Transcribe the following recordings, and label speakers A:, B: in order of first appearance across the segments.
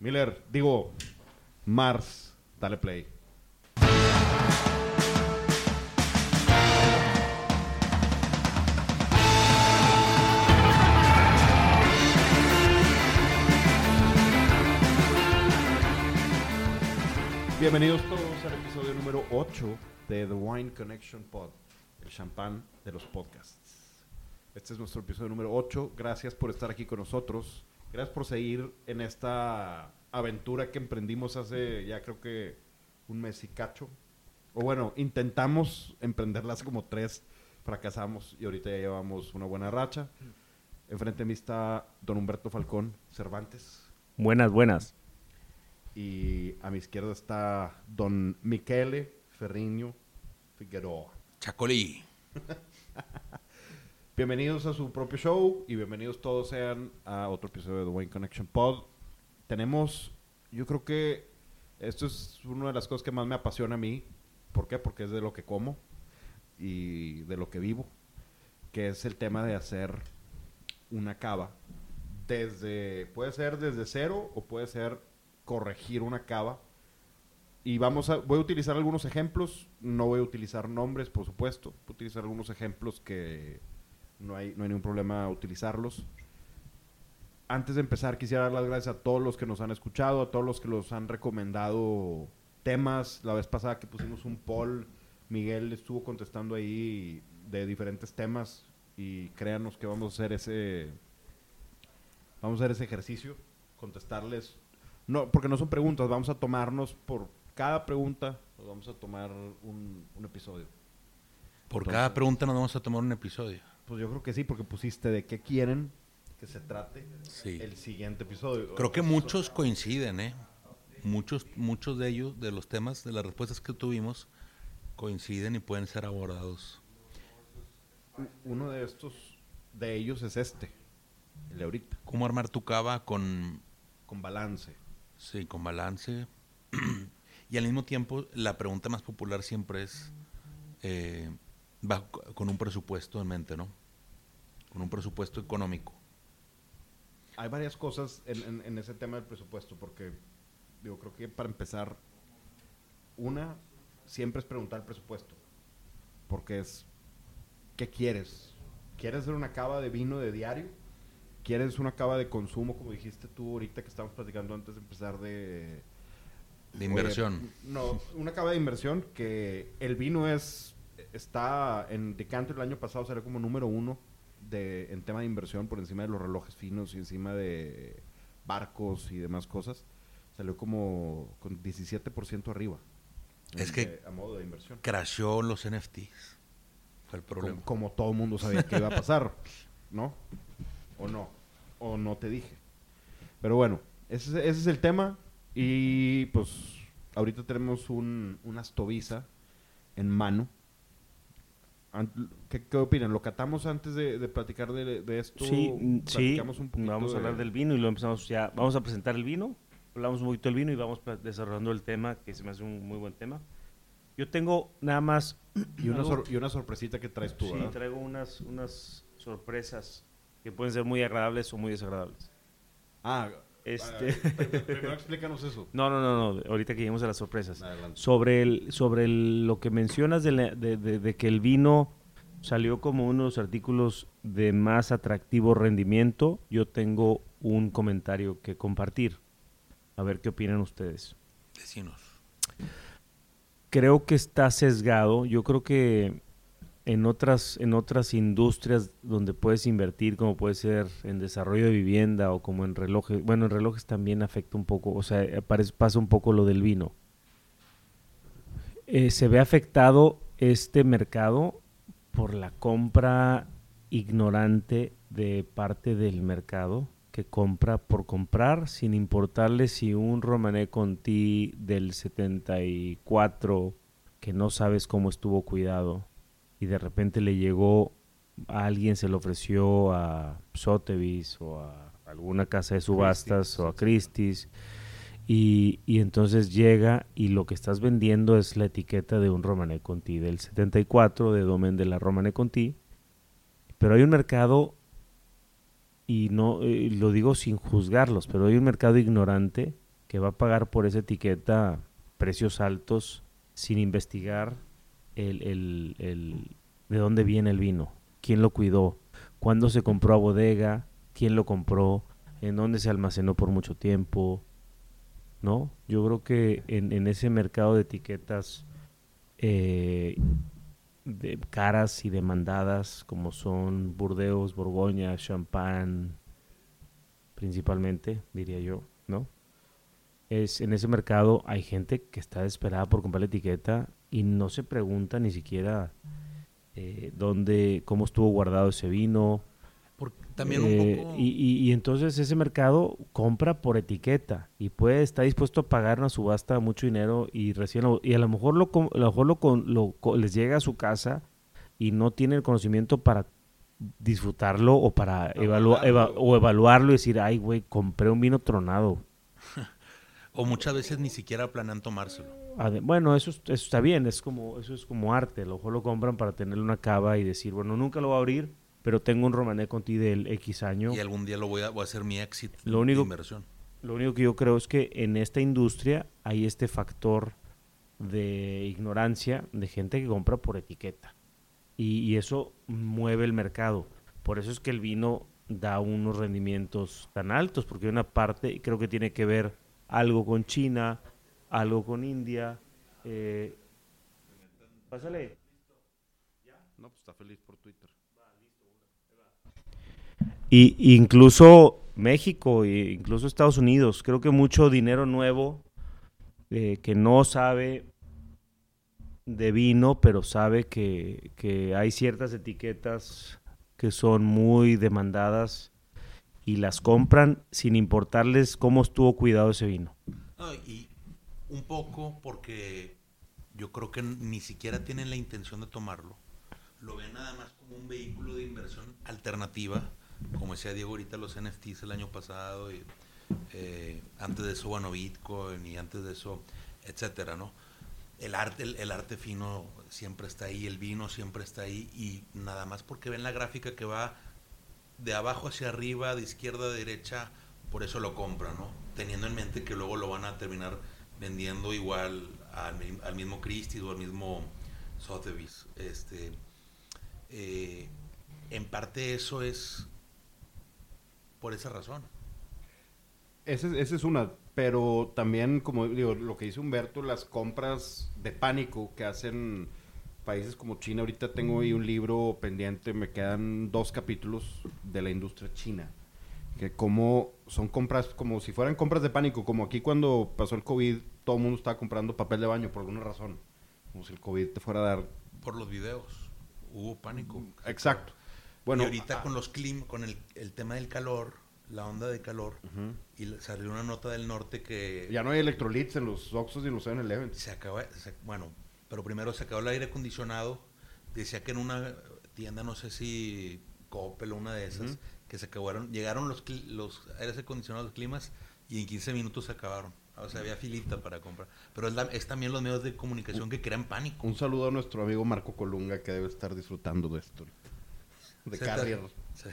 A: Miller, digo, Mars, dale play. Bienvenidos todos al episodio número 8 de The Wine Connection Pod, el champán de los podcasts. Este es nuestro episodio número 8. Gracias por estar aquí con nosotros. Gracias por seguir en esta aventura que emprendimos hace ya creo que un mes y cacho. O bueno, intentamos emprenderla hace como tres, fracasamos y ahorita ya llevamos una buena racha. Enfrente de mí está don Humberto Falcón Cervantes
B: Buenas, buenas.
A: y a mi izquierda está don Michele Ferriño Figueroa.
C: Chacolí.
A: Bienvenidos a su propio show y bienvenidos todos sean a otro episodio de The Wayne Connection Pod. Tenemos, yo creo que esto es una de las cosas que más me apasiona a mí. ¿Por qué? Porque es de lo que como y de lo que vivo, que es el tema de hacer una cava. Desde, puede ser desde cero o puede ser corregir una cava. Y vamos a, voy a utilizar algunos ejemplos, no voy a utilizar nombres, por supuesto, voy a utilizar algunos ejemplos que no hay, no hay ningún problema utilizarlos. Antes de empezar, quisiera dar las gracias a todos los que nos han escuchado, a todos los que nos han recomendado temas. La vez pasada que pusimos un poll, Miguel estuvo contestando ahí de diferentes temas y créanos que vamos a hacer ese vamos a hacer ese ejercicio, contestarles no, porque no son preguntas, vamos a tomarnos por cada pregunta, nos vamos a tomar un, un episodio.
C: Por
A: Entonces-
C: cada pregunta nos vamos a tomar un episodio.
A: Pues yo creo que sí, porque pusiste de qué quieren que se trate
C: Sí.
A: el siguiente episodio.
C: Creo que muchos coinciden, ¿eh? Muchos, muchos de ellos, de los temas, de las respuestas que tuvimos, coinciden y pueden ser abordados.
A: Uno de estos, de ellos es este, el de ahorita,
C: ¿Cómo armar tu cava con,
A: con balance.
C: sí, con balance? y al mismo tiempo, la pregunta más popular siempre es, eh, va con un presupuesto en mente, ¿no? Con un presupuesto económico.
A: Hay varias cosas en, en- en ese tema del presupuesto, porque digo, creo que para empezar, una, siempre es preguntar el presupuesto, porque es, ¿qué quieres? ¿Quieres hacer una cava de vino de diario? ¿Quieres una cava de consumo, como dijiste tú ahorita que estábamos platicando antes de empezar de...
C: De inversión.
A: Oye, no, una cava de inversión que el vino es está en Decanter el año pasado salió como número uno de, en tema de inversión por encima de los relojes finos y encima de barcos y demás cosas. Salió como con 17% arriba.
C: Es
A: En-
C: que-
A: de- a modo de inversión.
C: Crashó los NFTs. Fue el problema.
A: Como, como todo mundo sabía que iba a pasar, ¿no? O no. O no te dije. Pero bueno, ese, es- ese es el tema. Y pues ahorita tenemos un, una en mano. ¿Qué, qué opinan? ¿Lo catamos antes de, de platicar de, de esto?
B: Sí, mm, sí.
A: Un
B: Vamos a hablar
A: de-
B: del vino y lo empezamos ya. Vamos a presentar el vino. Hablamos un poquito del vino y vamos desarrollando el tema, que se me hace un muy buen tema. Yo tengo nada más.
A: Y una, sor- y una sorpresita que traes tú,
B: sí,
A: ¿verdad?
B: traigo unas, unas sorpresas que pueden ser muy agradables o muy desagradables.
A: Ah,
B: Este-
A: primero explícanos eso.
B: No, no, no, no. Ahorita que lleguemos a las sorpresas.
A: Adelante.
B: Sobre, el, sobre el- lo que mencionas de, la- de- de- de que el vino salió como uno de los artículos de más atractivo rendimiento, yo tengo un comentario que compartir. A ver qué opinan ustedes.
C: Vecinos.
B: Creo que está sesgado. Yo creo que en otras, en otras industrias donde puedes invertir, como puede ser en desarrollo de vivienda o como en relojes, bueno, en relojes también afecta un poco, o sea, eh, pasa un poco lo del vino. Eh, se ve afectado este mercado por la compra ignorante de parte del mercado que compra por comprar sin importarle si un Romané Conti del 74 que no sabes cómo estuvo cuidado y de repente le llegó a alguien se le ofreció a Sotheby's o a alguna casa de subastas o a Christie's y, y entonces llega y lo que estás vendiendo es la etiqueta de un Romané Conti del 74 de Domen de la Romané Conti pero hay un mercado y no eh, lo digo sin juzgarlos pero hay un mercado ignorante que va a pagar por esa etiqueta precios altos sin investigar el, el, el, de dónde viene el vino, quién lo cuidó, cuándo se compró a bodega, quién lo compró, en dónde se almacenó por mucho tiempo, ¿no? Yo creo que en, en ese mercado de etiquetas eh, de caras y demandadas como son Burdeos, Borgoña, Champán, principalmente, diría yo, ¿no? Es, en ese mercado hay gente que está desesperada por comprar la etiqueta y no se pregunta ni siquiera eh, dónde, cómo estuvo guardado ese vino.
C: también un
B: Eh,
C: poco...
B: y, y- y entonces ese mercado compra por etiqueta y puede estar dispuesto a pagar una subasta mucho dinero y recién lo- y a lo mejor lo, a lo mejor lo, lo co- les llega a su casa y no tiene el conocimiento para disfrutarlo o para eva- o evaluarlo y decir, ay, güey, compré un vino tronado.
C: O muchas veces ni siquiera planean tomárselo.
B: Bueno, eso, es- eso está bien, es como, eso es como arte. A lo mejor lo compran para tenerle una cava y decir, bueno, nunca lo voy a abrir, pero tengo un Romané Conti del X año.
C: Y algún día lo voy a, voy a hacer mi éxito
B: Lo único-
C: de inversión.
B: Lo único que yo creo es que en esta industria hay este factor de ignorancia de gente que compra por etiqueta. Y, y eso mueve el mercado. Por eso es que el vino da unos rendimientos tan altos, porque hay una parte, creo que tiene que ver algo con China, algo con India. eh, Pásale.
A: No, pues está feliz por Twitter.
B: Y incluso México e incluso Estados Unidos, creo que mucho dinero nuevo eh, que no sabe de vino, pero sabe que, que hay ciertas etiquetas que son muy demandadas y las compran sin importarles cómo estuvo cuidado ese vino.
C: No, y un poco porque yo creo que ni siquiera tienen la intención de tomarlo. Lo ven nada más como un vehículo de inversión alternativa, como decía Diego ahorita los NFTs el año pasado y eh, antes de eso bueno Bitcoin y antes de eso etcétera, ¿no? El arte el, el arte fino siempre está ahí, el vino siempre está ahí y nada más porque ven la gráfica que va de abajo hacia arriba, de izquierda a derecha, por eso lo compran, ¿no? Teniendo en mente que luego lo van a terminar vendiendo igual al, mi- al mismo Christie's o al mismo Sotheby's. Este, eh, en parte eso es por esa razón.
A: Ese, ese es una, pero también, como digo, lo que dice Humberto, las compras de pánico que hacen países como China. Ahorita tengo ahí un libro pendiente, me quedan dos capítulos de la industria china. Que como son compras, como si fueran compras de pánico, como aquí cuando pasó el COVID, todo el mundo estaba comprando papel de baño por alguna razón. Como si el COVID te fuera a dar...
C: Por los videos. Hubo pánico.
A: Exacto.
C: Bueno, y ahorita
A: ah,
C: con los clim, con el, el tema del calor, la onda de calor, y salió una nota del norte que
A: ya no hay electrolitos en los Oxxos y en los 7-Eleven.
C: se acaba, se- bueno, pero primero se acabó el aire acondicionado. Decía que en una tienda, no sé si Coppel o una de esas, que se acabaron, llegaron los, los aires acondicionados, los climas, y en 15 minutos se acabaron. O sea, había filita para comprar. Pero es, la- es también los medios de comunicación que crean pánico.
A: Un saludo a nuestro amigo Marco Colunga que debe estar disfrutando de esto. De
C: Se te-
A: Carrier.
C: Se,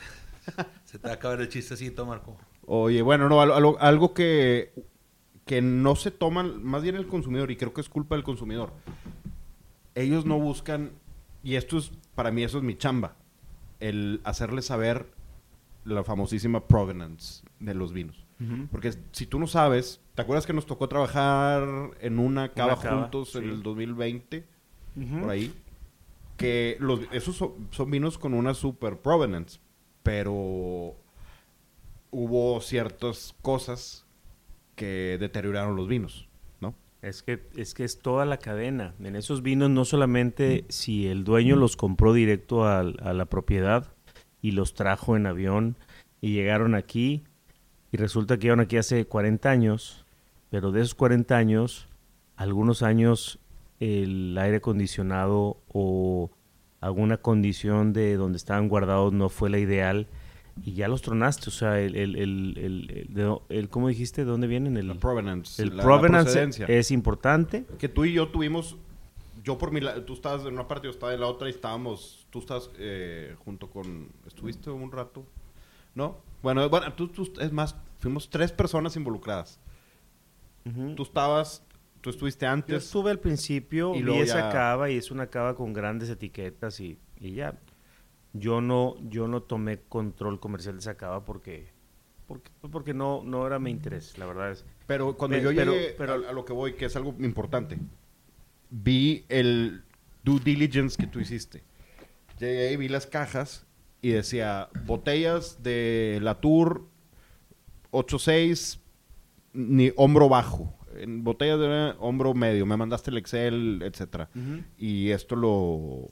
C: se te va a acabar el chistecito, Marco.
A: Oye, bueno, no, algo, algo- algo que, que no se toman, más bien el consumidor, y creo que es culpa del consumidor. Ellos no buscan, y esto es, para mí eso es mi chamba, el hacerle saber la famosísima provenance de los vinos. Porque si tú no sabes, ¿te acuerdas que nos tocó trabajar en una cava
B: cava,
A: juntos en el 2020?
B: Ujú.
A: por ahí. Que los, esos son, son vinos con una super provenance, pero hubo ciertas cosas que deterioraron los vinos, ¿no?
B: Es que, es que es toda la cadena. En esos vinos no solamente si el dueño los compró directo a, la propiedad y los trajo en avión y llegaron aquí y resulta que llegaron aquí hace 40 años, pero de esos 40 años, algunos años el aire acondicionado o alguna condición de donde estaban guardados no fue la ideal y ya los tronaste. O sea, el, el, el, el, el- ¿cómo dijiste? ¿De dónde vienen? El,
A: La provenance.
B: el
A: la-
B: provenance es importante.
A: Que tú y yo tuvimos, yo por mi lado, tú estabas en una parte, yo estaba en la otra y estábamos, tú estás eh, junto con, ¿estuviste un rato? ¿No? Bueno, bueno tú, tú- es más, fuimos tres personas involucradas.
B: Ujú.
A: Tú estabas, tú estuviste
B: Yo
A: antes.
B: estuve al principio,
A: Y
B: vi
A: luego
B: esa
A: ya-
B: cava y es una cava con grandes etiquetas y, y ya. Yo no, yo no tomé control comercial de esa cava porque, porque, porque no, no era mi interés, la verdad es.
A: Pero cuando yo
B: pero-
A: llegué
B: pero-
A: a, a lo que voy, que es algo importante, vi el due diligence que tú hiciste. Llegué y vi las cajas y decía botellas de la Tour 86 ni hombro bajo, en botellas de hombro medio. Me mandaste el Excel, etcétera. Y esto lo,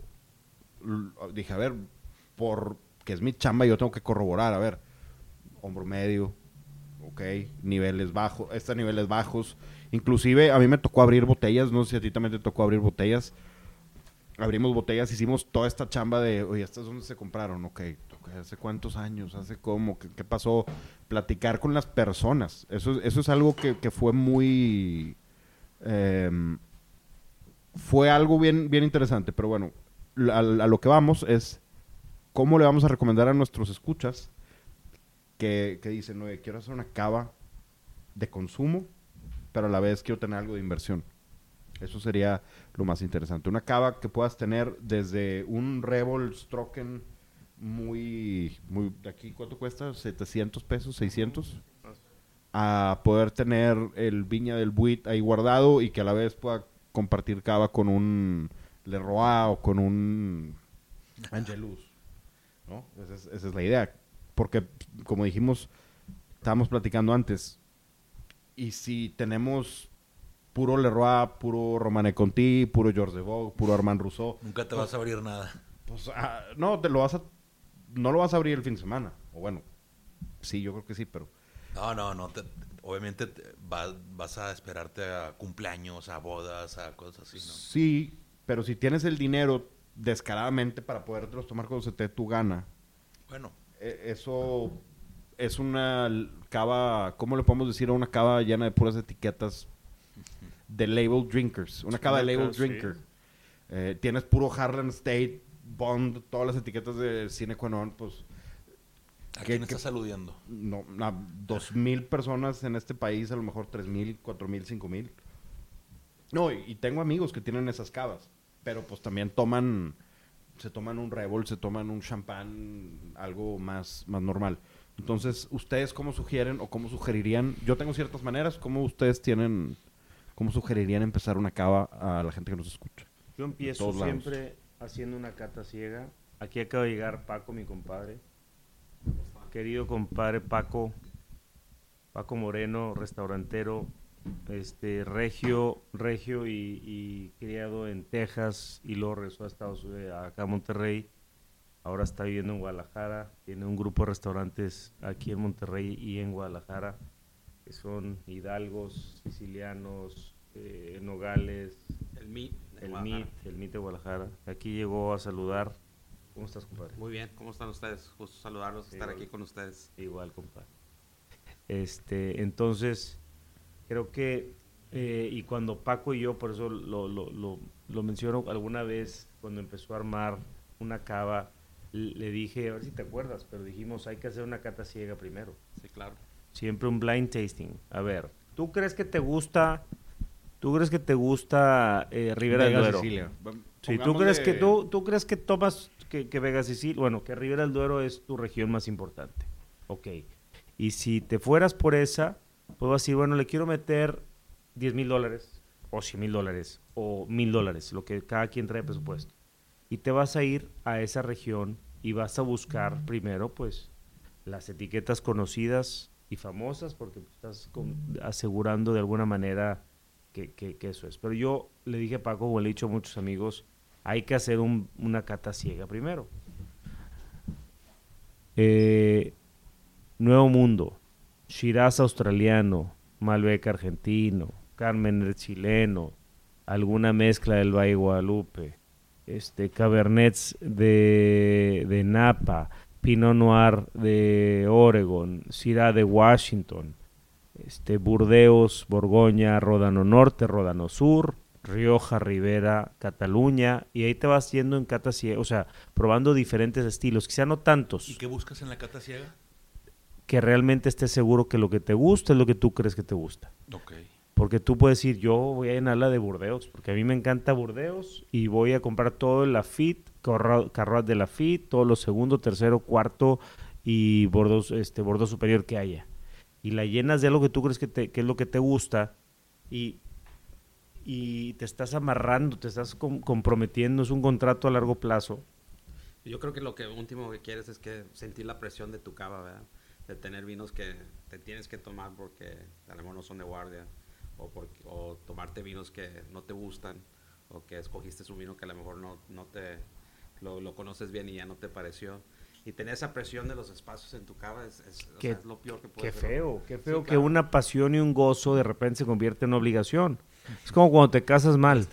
A: lo- dije, a ver, por que es mi chamba, yo tengo que corroborar, a ver, hombro medio, ok, niveles bajos, estos niveles bajos. Inclusive a mí me tocó abrir botellas, no sé si a ti también te tocó abrir botellas. Abrimos botellas, hicimos toda esta chamba de, oye, ¿estas dónde se compraron? Ok, ¿hace cuántos años? ¿Hace cómo? ¿Qué, pasó? Platicar con las personas. Eso, eso es algo que, que fue muy... em, fue algo bien, bien interesante, pero bueno, a lo que vamos es cómo le vamos a recomendar a nuestros escuchas que, que dicen, oye, quiero hacer una cava de consumo, pero a la vez quiero tener algo de inversión. Eso sería lo más interesante. Una cava que puedas tener desde un Rebel Stroken muy, muy, aquí, ¿cuánto cuesta? 700 pesos, 600. A poder tener el Viña del Buit ahí guardado y que a la vez pueda compartir cava con un Leroy o con un Angelus. ¿No? Esa es, esa es la idea. Porque, como dijimos, estábamos platicando antes, y si tenemos puro Leroy, puro Romane Conti, puro George Vogue, puro Armand Rousseau,
C: Nunca te vas a abrir nada.
A: pues ah, no, te lo vas a, no lo vas a abrir el fin de semana. O bueno, sí, yo creo que sí, pero
C: No, no, no. te- obviamente te- va- vas a esperarte a cumpleaños, a bodas, a cosas así, ¿no?
A: sí, pero si tienes el dinero descaradamente para podértelos tomar cuando se te dé tu gana,
C: Bueno,
A: e- eso es una cava, ¿cómo le podemos decir a una cava llena de puras etiquetas de label drinkers? Una cava de label
B: sí.
A: drinker. Eh, tienes puro Harlem State, Bond, todas las etiquetas de Cine Qua Non, pues
C: ¿a
A: ¿Qué-
C: quién estás aludiendo?
A: no, a dos mil personas en este país, a lo mejor tres mil, cuatro mil, cinco mil. No, y, y tengo amigos que tienen esas cavas, pero pues también toman, se toman un Rebel, se toman un champán, algo más, más normal. Entonces, ¿ustedes cómo sugieren o cómo sugerirían? Yo tengo ciertas maneras, ¿cómo ustedes tienen, cómo sugerirían empezar una cava a la gente que nos escucha?
B: Yo empiezo
A: lados.
B: siempre haciendo una cata ciega. Aquí acaba de llegar Paco, mi compadre. Querido compadre Paco, Paco Moreno, restaurantero, este regio, regio y, y criado en Texas y luego regresó a Estados Unidos, acá a Monterrey. Ahora está viviendo en Guadalajara. Tiene un grupo de restaurantes aquí en Monterrey y en Guadalajara, que son hidalgos, sicilianos, eh, nogales,
D: El MIT.
B: el. MIT, el MIT de Guadalajara. Aquí llegó a saludar. ¿Cómo estás, compadre?
D: Muy bien, ¿cómo están ustedes? Gusto saludarlos, estar aquí con ustedes.
B: Igual, compadre. Este, entonces, creo que, eh, y cuando Paco y yo, por eso lo, lo, lo, lo menciono alguna vez, cuando empezó a armar una cava, le dije, a ver si te acuerdas, pero dijimos, hay que hacer una cata ciega primero.
D: Sí, claro.
B: Siempre un blind tasting. A ver, ¿tú crees que te gusta, tú crees que te gusta eh, Rivera del Duero?
A: Sicilia.
B: Sí, ¿tú crees, que tú, ¿tú crees que tomas que, que Vega Sicilia, bueno, que Rivera del Duero es tu región más importante? Ok. Y si te fueras por esa, puedo decir, bueno, le quiero meter 10 mil dólares, o 100 mil dólares, o mil dólares, lo que cada quien trae presupuesto. Y te vas a ir a esa región y vas a buscar primero, pues, las etiquetas conocidas y famosas, porque estás con- asegurando de alguna manera que, que- que eso es. Pero yo le dije a Paco, como le he dicho a muchos amigos, hay que hacer un- una cata ciega primero. Eh, Nuevo Mundo, Shiraz australiano, Malbec argentino, Carmen chileno, alguna mezcla del Valle Guadalupe, este, Cabernets de, de Napa, Pinot Noir de Oregon, Syrah de Washington, este, Burdeos, Borgoña, Ródano Norte, Ródano Sur, Rioja, Rivera, Cataluña, y ahí te vas yendo en cata ciega, o sea, probando diferentes estilos, quizá no tantos,
C: ¿Y qué buscas en la cata?
B: Que realmente estés seguro que lo que te gusta es lo que tú crees que te gusta.
C: Ok.
B: Porque tú puedes decir, yo voy a llenarla de Burdeos, porque a mí me encanta Burdeos y voy a comprar todo el Lafitte, Carroat de Lafitte, todos los segundo, tercero, cuarto y bordos, este, bordo superior que haya. Y la llenas de algo que tú crees que, te- que es lo que te gusta y, y te estás amarrando, te estás com- comprometiendo, es un contrato a largo plazo.
D: Yo creo que lo que último que quieres es que sentir la presión de tu cava, ¿verdad? De tener vinos que te tienes que tomar porque a lo mejor no son de guardia. O, porque, o tomarte vinos que no te gustan. O que escogiste un vino que a lo mejor no, no te... Lo, lo conoces bien y ya no te pareció. Y tener esa presión de los espacios en tu cava es, es, o
B: Qué-
D: sea, es lo peor que puede
B: Qué feo, qué feo
D: Sí,
B: que
D: claro.
B: una pasión y un gozo de repente se convierte en obligación. Es como cuando te casas mal.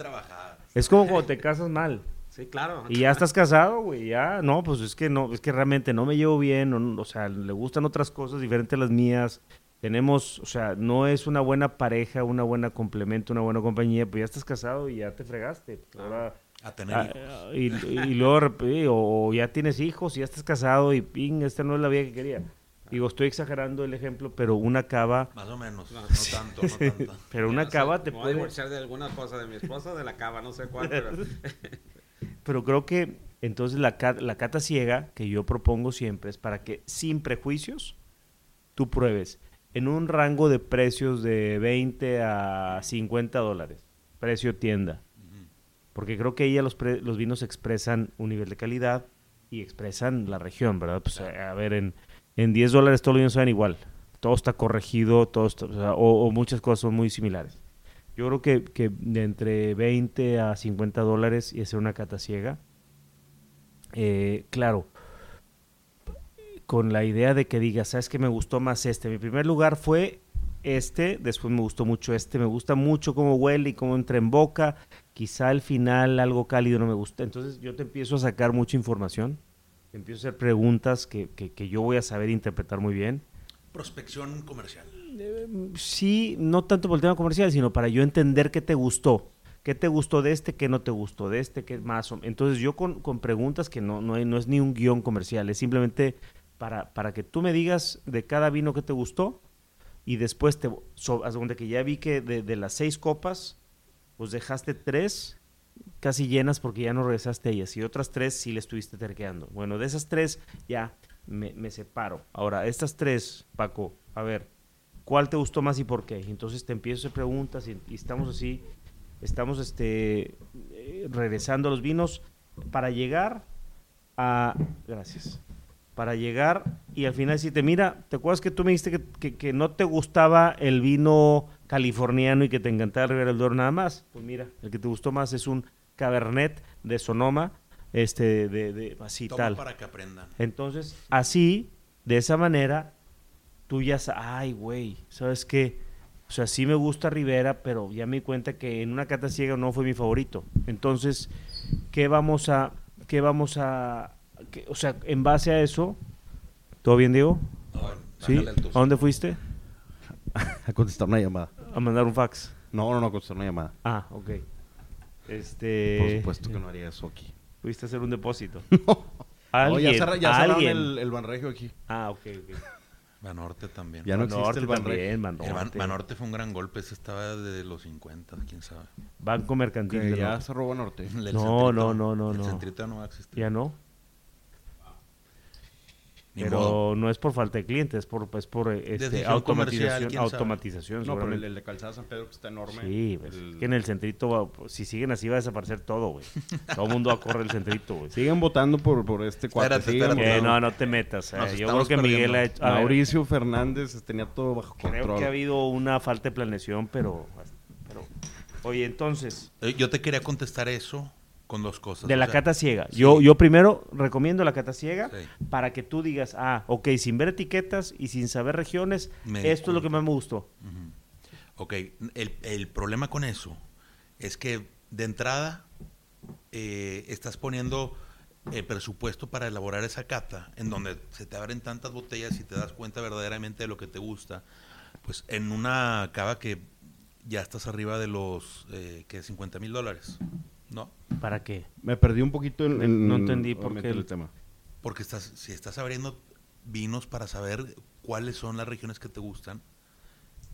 C: Es
B: como cuando te casas mal.
D: Sí, claro.
B: Y ya estás casado, güey, ya. No, pues es que no, es que realmente no me llevo bien, no, o sea, le gustan otras cosas diferentes a las mías. Tenemos, o sea, no es una buena pareja, una buena complemento, una buena compañía, pues ya estás casado y ya te fregaste. Ahora,
C: A tener
B: ah,
C: hijos.
B: y, y luego, o, o ya tienes hijos y ya estás casado y ping, esta no es la vida que quería. Digo, estoy exagerando el ejemplo, pero una cava,
C: Más o menos.
D: No.
C: No, tanto, no tanto.
B: pero una
D: no sé,
B: cava te
D: me voy a
B: puede...
D: divorciar de alguna cosa de mi esposa o de la cava, no sé cuál, pero...
B: Pero creo que entonces la, la cata ciega que yo propongo siempre es para que sin prejuicios tú pruebes en un rango de precios de 20 a 50 dólares, precio tienda. Porque creo que ahí ya los, pre- los vinos expresan un nivel de calidad y expresan la región, ¿verdad? Pues a, a ver, en, en 10 dólares todos los vinos saben igual. Todo está corregido, todo está- o, sea, o- o muchas cosas son muy similares. Yo creo que, que de entre 20 a 50 dólares y hacer una cata ciega. Eh, claro, con la idea de que digas, ¿sabes qué me gustó más este? Mi primer lugar fue este, después me gustó mucho este, me gusta mucho cómo huele y cómo entra en boca. Quizá al final algo cálido no me gusta. Entonces yo te empiezo a sacar mucha información, empiezo a hacer preguntas que, que- que yo voy a saber interpretar muy bien.
C: Prospección comercial.
B: Sí, no tanto por el tema comercial, sino para yo entender qué te gustó. ¿Qué te gustó de este? ¿Qué no te gustó de este? ¿Qué más? Entonces yo con, con preguntas que no, no, no es ni un guion comercial, es simplemente para, para que tú me digas de cada vino que te gustó y después te... So, haz de cuenta que ya vi que de, las seis copas, pues dejaste tres casi llenas porque ya no regresaste a ellas y otras tres sí le estuviste terqueando. Bueno, de esas tres ya me separo. Ahora, estas tres, Paco, a ver, ¿cuál te gustó más y por qué? Entonces te empiezo a hacer preguntas y, y estamos así, estamos este, eh, regresando a los vinos para llegar a... Gracias. Para llegar y al final decirte, mira, ¿te acuerdas que tú me dijiste que, que- que no te gustaba el vino californiano y que te encantaba el Ribera del Duero nada más? Pues mira, el que te gustó más es un Cabernet de Sonoma, este, de, de así
C: Toma
B: tal.
C: para que aprendan.
B: Entonces, así, de esa manera, tú ya sabes, ay, güey, ¿sabes qué? O sea, sí me gusta Rivera, pero ya me di cuenta que en una cata ciega no fue mi favorito. Entonces, ¿qué vamos a, qué vamos a, qué- o sea, en base a eso, ¿todo bien, Diego?
C: No,
B: ¿Sí? ¿A dónde fuiste?
A: A contestar una llamada.
B: A mandar un fax.
A: No, no, no, a contestar una llamada.
B: Ah, ok. Este...
A: Por supuesto que no haría eso aquí.
B: Fuiste a hacer un depósito.
A: No,
B: Alguien,
A: ya, cerra- ya cerraron
B: alguien.
A: el, el Banregio aquí.
B: Ah, ok, ok.
C: Banorte también.
A: Ya no existe
B: Banorte
A: el Banregio.
B: también,
C: El Ban-
B: Banorte.
C: Banorte fue un gran golpe. Ese estaba de los 50, quién sabe.
B: Banco Mercantil.
A: Que ya
B: Norte.
A: cerró Banorte.
C: El
B: No,
C: Centrito-
B: no, no, no,
C: El
B: no.
C: centrito no va a existir.
B: Ya no.
C: Ni
B: pero
C: modo.
B: no es por falta de clientes, es por, es por este, automatización. automatización
A: No, pero el, de Calzada San Pedro que está enorme.
B: Sí, pues,
A: El-
B: que en el centrito, va- pues, si siguen así va a desaparecer todo, güey. Todo el mundo va a correr el centrito, güey.
A: Siguen votando por, por este
C: espérate.
B: Eh, no, no te metas. eh. Yo creo que Miguel ha hecho...
A: Mauricio Fernández tenía todo bajo
B: creo
A: control.
B: que ha habido una falta de planeación, pero... pero oye, entonces,
C: Eh, Yo te quería contestar eso con dos cosas.
B: de la
C: sea,
B: cata ciega.
C: sí.
B: Yo, yo primero recomiendo la cata ciega
C: Sí.
B: para que tú digas, ah, ok, sin ver etiquetas y sin saber regiones,
C: Me
B: esto es lo que más me gustó.
C: Ujú. Ok, el, el problema con eso es que de entrada eh, estás poniendo el presupuesto para elaborar esa cata, en donde se te abren tantas botellas y te das cuenta verdaderamente de lo que te gusta, pues en una cava que ya estás arriba de los eh, que 50 mil dólares, ¿no?
B: ¿Para qué?
A: Me perdí un poquito en, en-
B: No entendí por qué el-
A: el tema.
C: Porque estás, si estás abriendo vinos para saber cuáles son las regiones que te gustan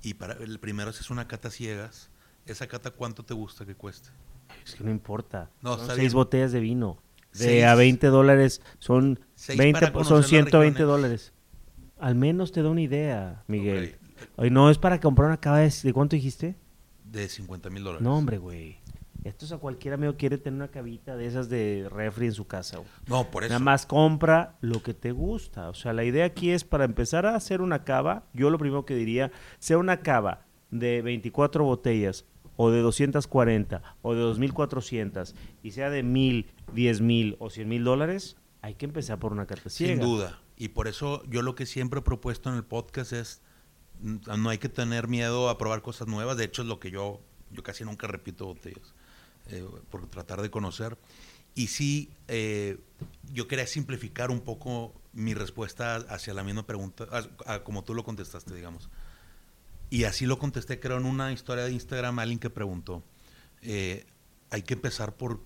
C: Y para el primero es una cata ciegas. ¿Esa cata cuánto te gusta que cueste?
B: Es que no importa.
C: No,
B: seis
C: bien.
B: botellas de vino. De
C: Seis.
B: a 20 dólares son,
C: Seis
B: 20,
C: para
B: son
C: conocer las
B: 120
C: regiones.
B: dólares. Al menos te da una idea, Miguel. No, es para comprar una cava de... ¿De cuánto dijiste?
C: De 50 mil dólares.
B: No, hombre, güey. Esto es a cualquier amigo quiere tener una cavita de esas de refri en su casa, güey.
C: No, por eso.
B: Nada más compra lo que te gusta. O sea, la idea aquí es para empezar a hacer una cava, yo lo primero que diría, sea una cava de 24 botellas o de 240 o de 2400 y sea de 1000, 10 mil o 100 mil dólares, hay que empezar por una carta
C: Sin
B: ciega.
C: duda. Y por eso yo lo que siempre he propuesto en el podcast es no hay que tener miedo a probar cosas nuevas. De hecho, es lo que yo, yo casi nunca repito botellas eh, por tratar de conocer. Y sí, eh, yo quería simplificar un poco mi respuesta hacia la misma pregunta, a- a como tú lo contestaste, digamos. Y así lo contesté, creo, en una historia de Instagram, alguien que preguntó. eh, hay que empezar por,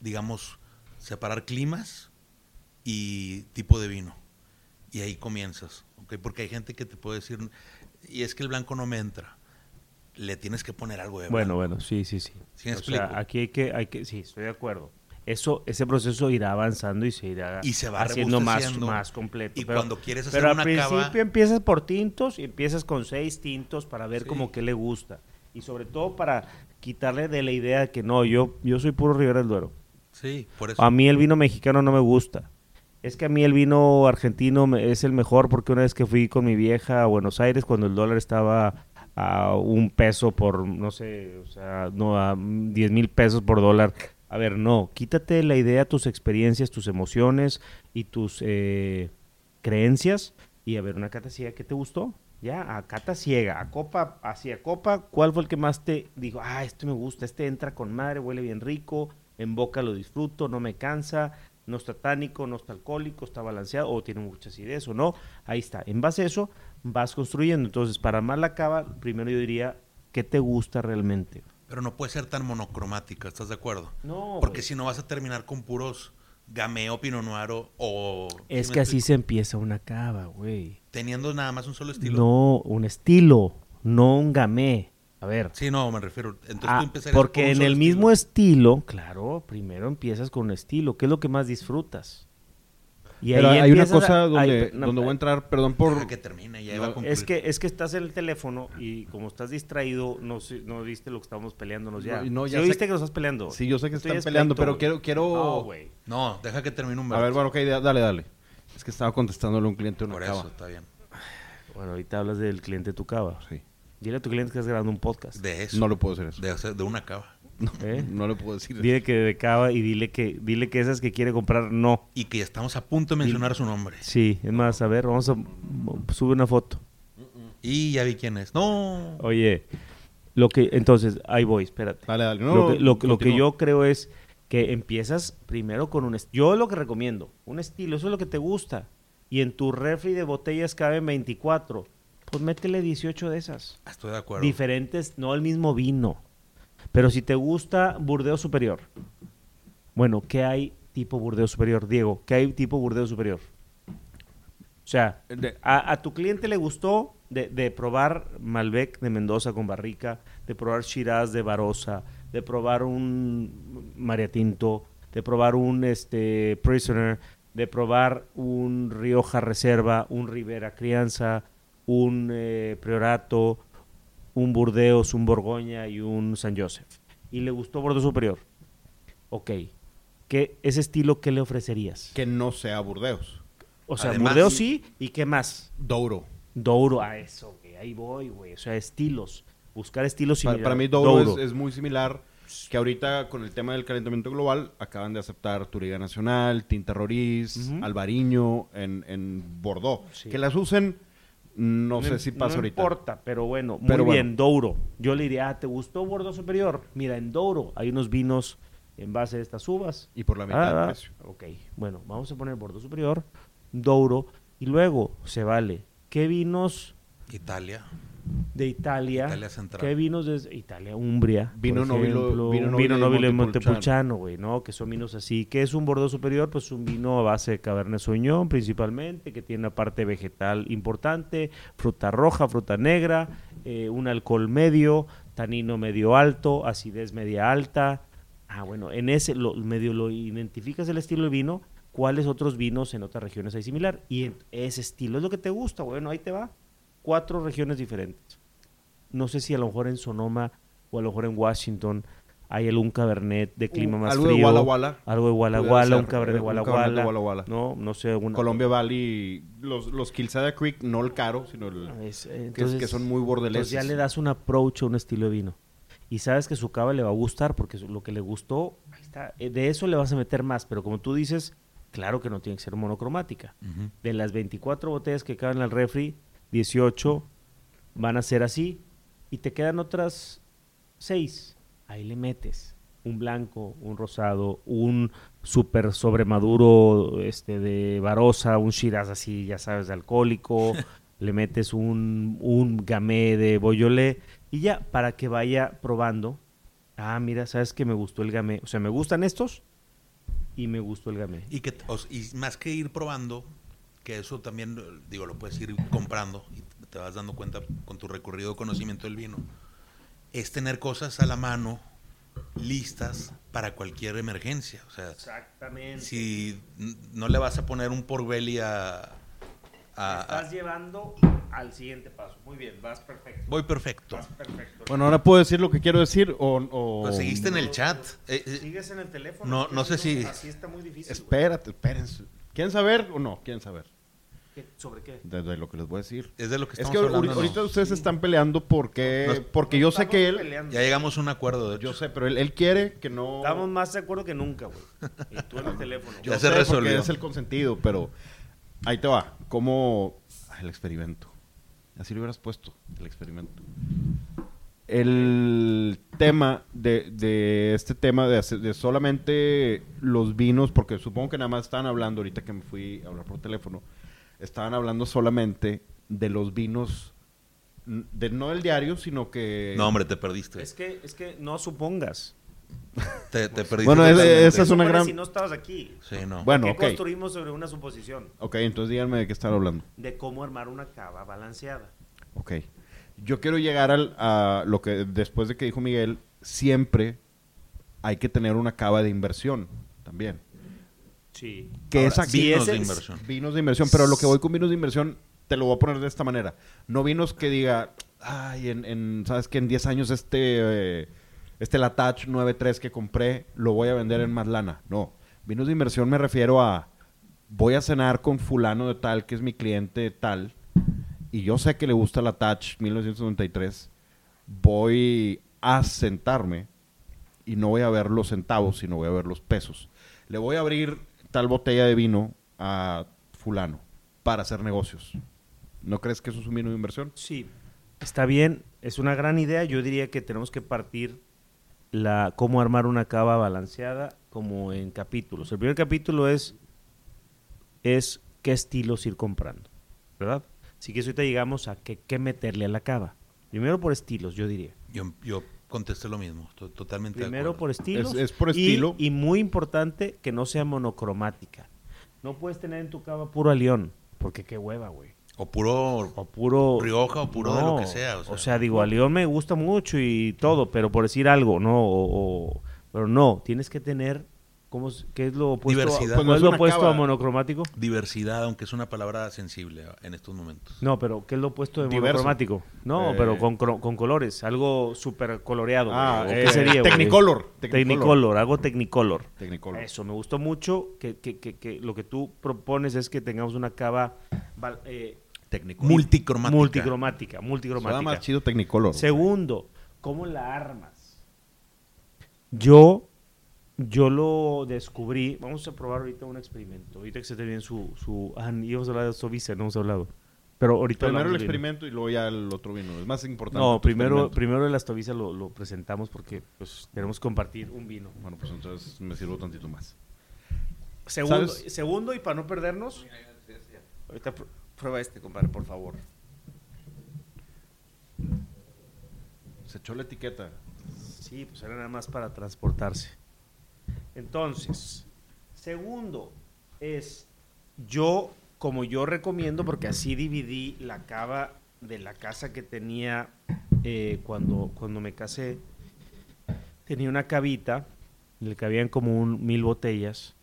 C: digamos, separar climas y tipo de vino. Y ahí comienzas, ¿ok? Porque hay gente que te puede decir, y es que el blanco no me entra. Le tienes que poner algo de
B: Bueno, bueno, sí, sí, sí.
C: ¿Sí me
B: o
C: explico?
B: sea, aquí hay que, hay que, sí, estoy de acuerdo. Eso, ese proceso irá avanzando y se irá
C: Y se va
B: haciendo más, más completo.
C: Y
B: pero,
C: cuando quieres hacer
B: pero al
C: una
B: principio
C: cava-
B: empiezas por tintos y empiezas con seis tintos para ver
C: Sí.
B: como qué le gusta. Y sobre todo para quitarle de la idea que no, yo, yo soy puro Rivera del Duero.
C: Sí, por eso.
B: A mí el vino mexicano no me gusta. Es que a mí el vino argentino me- es el mejor porque una vez que fui con mi vieja a Buenos Aires cuando el dólar estaba a un peso por, no sé, o sea, no, a 10 mil pesos por dólar. A ver, no, quítate la idea, tus experiencias, tus emociones y tus eh, creencias y a ver una cata ciega, ¿qué te gustó? Ya, a cata ciega, a copa, hacia copa, ¿cuál fue el que más te dijo, ah, este me gusta, este entra con madre, huele bien rico, en boca lo disfruto, no me cansa, no está tánico, no está alcohólico, está balanceado o tiene mucha acidez o no. Ahí está. En base a eso vas construyendo. Entonces, para armar la cava, primero yo diría, ¿qué te gusta realmente?
C: Pero no puede ser tan monocromática, ¿estás de acuerdo?
B: No,
C: Porque si no vas a terminar con puros gameo, pinot noir o- o...
B: Es
C: ¿sí
B: que así se empieza una cava, güey.
C: Teniendo nada más un solo estilo.
B: No, un estilo, no un gamé. A ver.
C: Sí, no, me refiero. Entonces
B: Ah,
C: tú
B: porque en el mismo estilo, claro, primero empiezas con un estilo. ¿Qué es lo que más disfrutas? Y
A: Pero hay una
B: a-
A: cosa donde,
B: no,
A: donde voy a
B: eh,
A: entrar, perdón por...
C: que termine, ya
A: No,
C: iba a
A: es
B: que, es que estás en el teléfono y como estás distraído, no, no viste lo que estábamos peleándonos ya.
A: No, no,
B: ¿Sí
A: ya
B: viste
A: que-
B: que nos estás peleando?
A: Sí, yo sé que
B: Estoy
A: están peleando, pero quiero... quiero...
B: No, güey.
C: No, deja que termine un
A: a ver, bueno, ok, da- dale, dale. Es que estaba contestándole a un cliente una
C: Por
A: cava.
C: eso, está bien.
B: Bueno, ahorita hablas del cliente de tu cava.
A: Sí.
B: Dile a tu cliente que estás grabando un podcast.
C: De eso.
A: No le puedo decir eso.
C: de, hacer- de una cava.
B: ¿eh?
A: No le puedo decir eso.
B: Dile que de cava y dile que, dile que esas que quiere comprar, no.
C: Y que estamos a punto de mencionar su nombre.
B: Sí, es más, a ver, vamos a... Sube una foto.
C: Y ya vi quién es. No.
B: Oye, lo que... Entonces, ahí voy, espérate.
A: Dale, dale. No,
B: lo, que, lo que- lo que yo creo es que empiezas primero con un... Yo lo que recomiendo, un estilo, eso es lo que te gusta. Y en tu refri de botellas caben 24. Pues métele 18 de esas.
C: Estoy de acuerdo.
B: Diferentes, no el mismo vino. Pero si te gusta Burdeo Superior. Bueno, ¿qué hay tipo Burdeo Superior? Diego, ¿qué hay tipo Burdeo Superior? O sea,
A: De-
B: a, a tu cliente le gustó de, de probar Malbec de Mendoza con barrica, de probar Shiraz de Barossa, de probar un Maria Tinto, de probar un este, Prisoner, de probar un Rioja Reserva, un Rivera Crianza, un eh, Priorato, un Burdeos, un Borgoña y un San Joseph. Y le gustó Bordeaux Superior. Ok. ¿Qué, ese estilo, ¿qué le ofrecerías?
A: Que no sea Burdeos.
B: O sea,
C: Además-
B: Burdeos sí, ¿y qué más?
A: Douro.
B: Douro, a eso, güey. Ahí voy, güey. O sea, estilos. Buscar estilos
A: Para,
B: similares.
A: para mí Douro, Es, es muy similar que ahorita con el tema del calentamiento global acaban de aceptar Turiga Nacional, Tinta Roriz. Albariño en, en Bordeaux.
B: Sí.
A: Que las usen, no, sé si pasa
B: no
A: ahorita.
B: importa, pero bueno, muy
A: Pero
B: bien,
A: bueno.
B: Douro. Yo le diría, ah, ¿te gustó Bordeaux Superior? Mira, en Douro hay unos vinos en base a estas uvas.
A: Y por la mitad
B: Ah,
A: del precio.
B: Ok, bueno, vamos a poner Bordeaux Superior, Douro, y luego se vale. ¿Qué vinos
C: Italia.
B: De Italia?
C: Italia Central.
B: ¿Qué vinos de Italia? Umbria.
A: Vino
B: ejemplo,
A: vino
B: vino
A: de
B: Nobile de
A: Montepulciano.
B: Güey, ¿no? Que son vinos así. ¿Qué es un Bordeaux Superior? Pues un vino a base de Cabernet Sauvignon principalmente, que tiene una parte vegetal importante, fruta roja, fruta negra, eh, un alcohol medio, tanino medio alto, acidez media alta. Ah, bueno, en ese lo, medio lo identificas el estilo de vino, cuáles otros vinos en otras regiones hay similar. Y en ese estilo es lo que te gusta, bueno, ahí te va. Cuatro regiones diferentes. No sé si a lo mejor en Sonoma o a lo mejor en Washington hay algún cabernet de clima
A: Uh,
B: más
A: algo de
B: frío.
A: Walla Walla.
B: Algo de Walla Walla, un cabernet de
A: un
B: Walla
A: cabernet de
B: Walla. No, no sé, alguna...
A: Colombia Valley, los, los Kilsada Creek, no el caro, sino el
B: Es- eh,
A: que, es-
B: entonces,
A: que son muy bordeleses.
B: entonces ya le das un approach a un estilo de vino. Y sabes que su cava le va a gustar porque lo que le gustó, ahí está. Eh, De eso le vas a meter más, pero como tú dices, claro que no tiene que ser monocromática. De las 24 botellas que caben al refri, 18 van a ser así y te quedan otras 6. Ahí le metes un blanco, un rosado, un súper sobremaduro este, de Barossa, un Shiraz así, ya sabes, de alcohólico, le metes un, un gamé de Boyolé y ya, para que vaya probando. Ah, mira, sabes que me gustó el gamé. O sea, me gustan estos y me gustó el gamé.
C: Y, que, o- y más que ir probando, que eso también, digo, lo puedes ir comprando y te vas dando cuenta con tu recorrido de conocimiento del vino, es tener cosas a la mano listas para cualquier emergencia. O sea,
B: Exactamente.
C: si no le vas a poner un Porbelli a... a- a-
B: estás llevando al siguiente paso. Muy bien, vas perfecto.
C: voy perfecto.
B: Vas perfecto.
A: Bueno, ahora puedo decir lo que quiero decir o... o-
C: Pues seguiste en el chat. Eh, eh,
B: Sigues en el teléfono.
C: no- no sé si-
B: Así está muy difícil.
A: Espérate, espérense. ¿Quieren saber o no? ¿Quieren saber?
B: ¿Qué? ¿Sobre qué?
A: De, de lo que les voy a decir.
C: es de lo que
A: Es
C: estamos
A: que ahor-
C: hablando.
A: ahorita,
C: ¿no?
A: ustedes están peleando porque...
C: Nos-
A: porque yo sé que él...
B: peleando.
C: Ya llegamos a un acuerdo, de hecho.
A: Yo sé, pero él, él quiere que no...
B: Estamos más de acuerdo que nunca, güey. Y tú en el teléfono.
A: Yo
C: Ya
A: sé
C: se
A: porque
C: resolvió.
A: es el consentido, pero ahí te va. ¿Cómo ah, el experimento? Así lo hubieras puesto, el experimento. El tema de, de este tema de, hacer- de solamente los vinos, porque supongo que nada más estaban hablando ahorita que me fui a hablar por teléfono, estaban hablando solamente de los vinos, de, no del diario, sino que...
C: No, hombre, te perdiste.
B: Es que, es que no supongas.
C: Te, te perdiste.
A: Bueno,
C: totalmente.
A: esa es una gran-
B: Si no estabas aquí.
C: Sí, no.
A: Bueno,
B: ¿Qué
A: ok.
B: construimos sobre una suposición?
A: Ok, entonces díganme de qué están hablando.
B: De cómo armar una cava balanceada.
A: Ok. Yo quiero llegar al, a lo que después de que dijo Miguel, siempre hay que tener una cava de inversión también.
B: Sí.
A: Que
C: Ahora,
A: esa-
C: vinos de inversión.
A: Vinos de inversión, pero lo que voy con vinos de inversión te lo voy a poner de esta manera. No vinos que diga, ay, en, en- sabes que en 10 años este eh, este Latach 93 que compré lo voy a vender en más lana. No, vinos de inversión me refiero a voy a cenar con fulano de tal que es mi cliente tal y yo sé que le gusta la Touch 1993, voy a sentarme y no voy a ver los centavos, sino voy a ver los pesos. Le voy a abrir tal botella de vino a fulano para hacer negocios. ¿No crees que eso es un vino de inversión?
B: Sí, está bien, es una gran idea. Yo diría que tenemos que partir la cómo armar una cava balanceada como en capítulos. El primer capítulo es es qué estilos ir comprando, ¿verdad? Así que eso ahorita llegamos a qué, meterle a la cava. Primero por estilos, yo diría.
C: Yo, yo contesté lo mismo, to- totalmente
B: Primero por estilos.
A: Es- es por
B: y-
A: estilo.
B: Y, muy importante que no sea monocromática. No puedes tener en tu cava puro alión, porque qué hueva, güey.
C: O puro
B: O puro...
C: Rioja o puro de lo que sea. O sea,
B: digo, a León me gusta mucho y todo, pero por decir algo, ¿no? O, o- pero no, tienes que tener, ¿cómo, es- ¿qué es lo opuesto,
C: Diversidad.
B: a,
A: no
B: ¿cuál
A: es
B: es lo
A: una
B: opuesto
A: cava.
B: a monocromático?
C: diversidad, aunque es una palabra sensible en estos momentos.
B: No, pero ¿qué es lo opuesto de
A: Diverso.
B: monocromático? No,
A: Eh.
B: pero con, cro- con colores, algo súper coloreado.
A: Ah,
B: güey. ¿O
A: eh,
B: ¿Qué sería?
A: Technicolor, Technicolor.
B: Technicolor, algo Technicolor.
A: Technicolor.
B: Eso, me gustó mucho que, que- que- que lo que tú propones es que tengamos una cava eh.
C: Multicromática.
B: multicromática, multicromática.
A: más chido Technicolor.
B: Segundo, ¿cómo la armas? Yo, yo lo descubrí. Vamos a probar ahorita un experimento. Ahorita que se te viene su. su ah, íbamos a hablar de no hemos hablado. Pero ahorita.
A: Primero el
B: vino.
A: experimento y luego ya el otro vino. Es más importante.
B: No, primero, primero el Astovisa lo, lo presentamos porque pues, tenemos que compartir un vino.
A: Bueno, pues entonces me sirvo tantito más.
B: Segundo,
A: ¿Sabes?
B: segundo y para no perdernos. Ahorita pr- prueba este, compadre, por favor.
A: Se echó la etiqueta.
B: Sí, pues era nada más para transportarse. Entonces, segundo es yo, como yo recomiendo, porque así dividí la cava de la casa que tenía eh, cuando, cuando me casé. Tenía una cavita, le cabían como un mil botellas.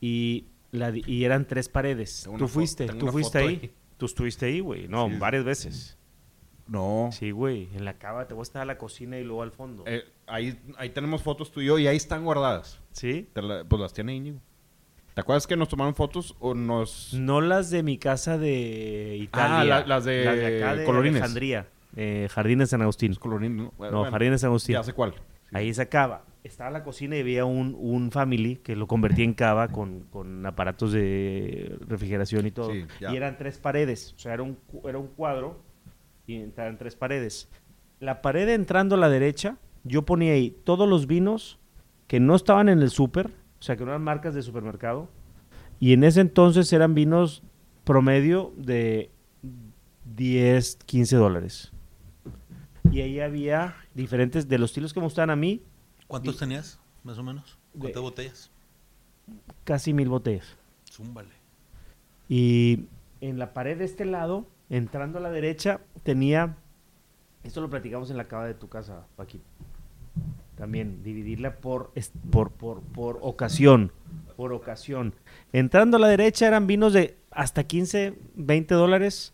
B: Y, la, y eran tres paredes. ¿Tú fuiste? ¿Tú fuiste ahí?
A: ahí.
B: ¿Tú estuviste ahí, güey? No,
A: Sí.
B: varias veces.
A: No.
B: Sí, güey. En la cava te voy a estar a la cocina y luego al fondo.
A: Eh, ahí, ahí tenemos fotos tú y yo y ahí están guardadas.
B: ¿Sí?
A: Te la- pues las tiene Íñigo. ¿Te acuerdas que nos tomaron fotos o nos...
B: No las de mi casa de Italia.
A: Ah, la- las de
B: acá de
A: Colorines.
B: Alejandría. Eh, Jardines San Agustín.
A: Colorín, ¿no?
B: No,
A: Bueno,
B: Jardines San Agustín.
A: Ya sé cuál.
B: Ahí sacaba. Estaba la cocina y había un, un family que lo convertía en cava con, con aparatos de refrigeración y todo.
A: Sí,
B: y eran tres paredes. O sea, era un, era un cuadro y entraban tres paredes. La pared entrando a la derecha, yo ponía ahí todos los vinos que no estaban en el súper, o sea, que no eran marcas de supermercado. Y en ese entonces eran vinos promedio de 10, 15 dólares. Y ahí había diferentes, de los estilos que me gustaban a mí,
C: ¿Cuántos tenías, más o menos? ¿Cuántas
B: De-
C: botellas?
B: casi mil botellas.
C: Zúmbale.
B: Y en la pared de este lado, entrando a la derecha, tenía. Esto lo platicamos en la cava de tu casa, Paquito. También, dividirla por, por, por, por ocasión. Por ocasión. Entrando a la derecha eran vinos de hasta 15, 20 dólares,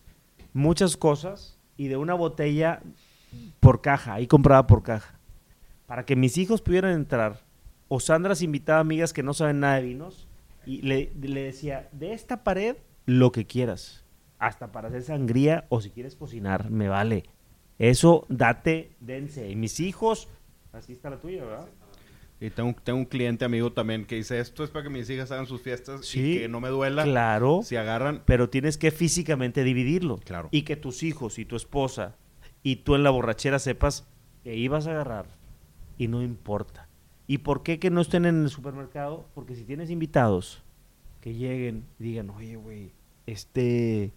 B: muchas cosas, y de una botella por caja, ahí compraba por caja. Para que mis hijos pudieran entrar, o se invitaba a amigas que no saben nada de vinos, y le, le decía, de esta pared, lo que quieras. Hasta para hacer sangría o si quieres cocinar, me vale. Eso, date, dense. Y mis hijos, así está la tuya, ¿verdad?
A: Y tengo, tengo un cliente amigo también que dice, esto es para que mis hijas hagan sus fiestas
B: Sí,
A: y que no me duela
B: Claro,
A: si agarran...
B: pero tienes que físicamente dividirlo.
A: Claro.
B: Y que tus hijos y tu esposa y tú en la borrachera sepas que ibas a agarrar y no importa. ¿Y por qué que no estén en el supermercado? Porque si tienes invitados que lleguen y digan, oye, güey, este,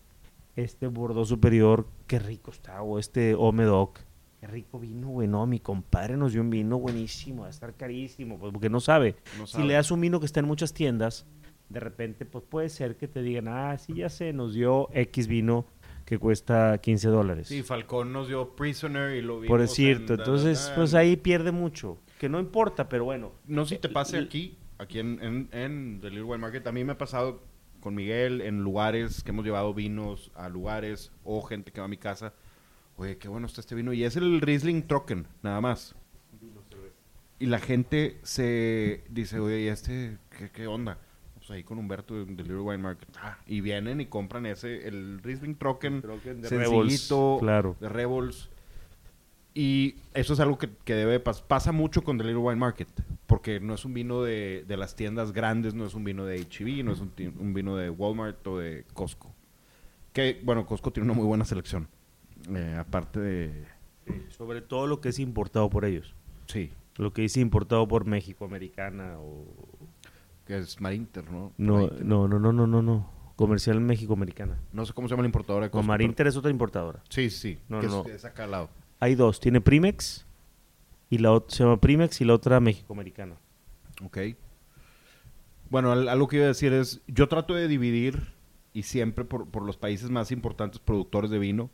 B: este Bordeaux superior, qué rico está, o este Omedoc, qué rico vino, güey, no, mi compadre nos dio un vino buenísimo, va a estar carísimo, pues porque no sabe.
A: No
B: Si le das un vino que está en muchas tiendas, de repente, pues puede ser que te digan, ah, sí, ya sé, nos dio X vino que cuesta 15 dólares.
A: Sí, Falcón nos dio Prisoner y lo vimos
B: por decirte,
A: en-
B: entonces, pues ahí pierde mucho. Que no importa, pero bueno.
A: No si te pase aquí, aquí en, en, en The Little Wine Market. A mí me ha pasado con Miguel en lugares que hemos llevado vinos a lugares o gente que va a mi casa. Oye, qué bueno está este vino. Y es el Riesling Trocken, nada más. Y la gente se dice, oye, ¿y este qué, qué onda? Pues ahí con Humberto de The Little Wine Market. Ah, y vienen y compran ese, el Riesling Trocken,
B: Trocken de
A: sencillito,
B: Rebels, claro.
A: de Rebels. Y eso es algo que, que debe pas- pasa mucho con The Little Wine Market, porque no es un vino de, de las tiendas grandes, no es un vino de H-E-B, no es un, un vino de Walmart o de Costco. Que, bueno, Costco tiene una muy buena selección. Eh, aparte de...
B: Sobre todo lo que es importado por ellos.
A: Sí,
B: Lo que dice importado por México, Americana o...
A: que es Marinter, ¿no?
B: No,
A: Marinter.
B: no, no, no, no, no, no. Comercial México-Americana.
A: No sé cómo se llama la importadora de
B: Con
A: Costco.
B: Marinter es otra importadora.
A: Sí, sí.
B: No,
A: que
B: no,
A: es-
B: no.
A: es acá al lado.
B: Hay dos. Tiene Primex y la otra se llama Primex y la otra México-Americana.
A: Ok. Bueno, al- algo que iba a decir es, yo trato de dividir y siempre por, por los países más importantes productores de vino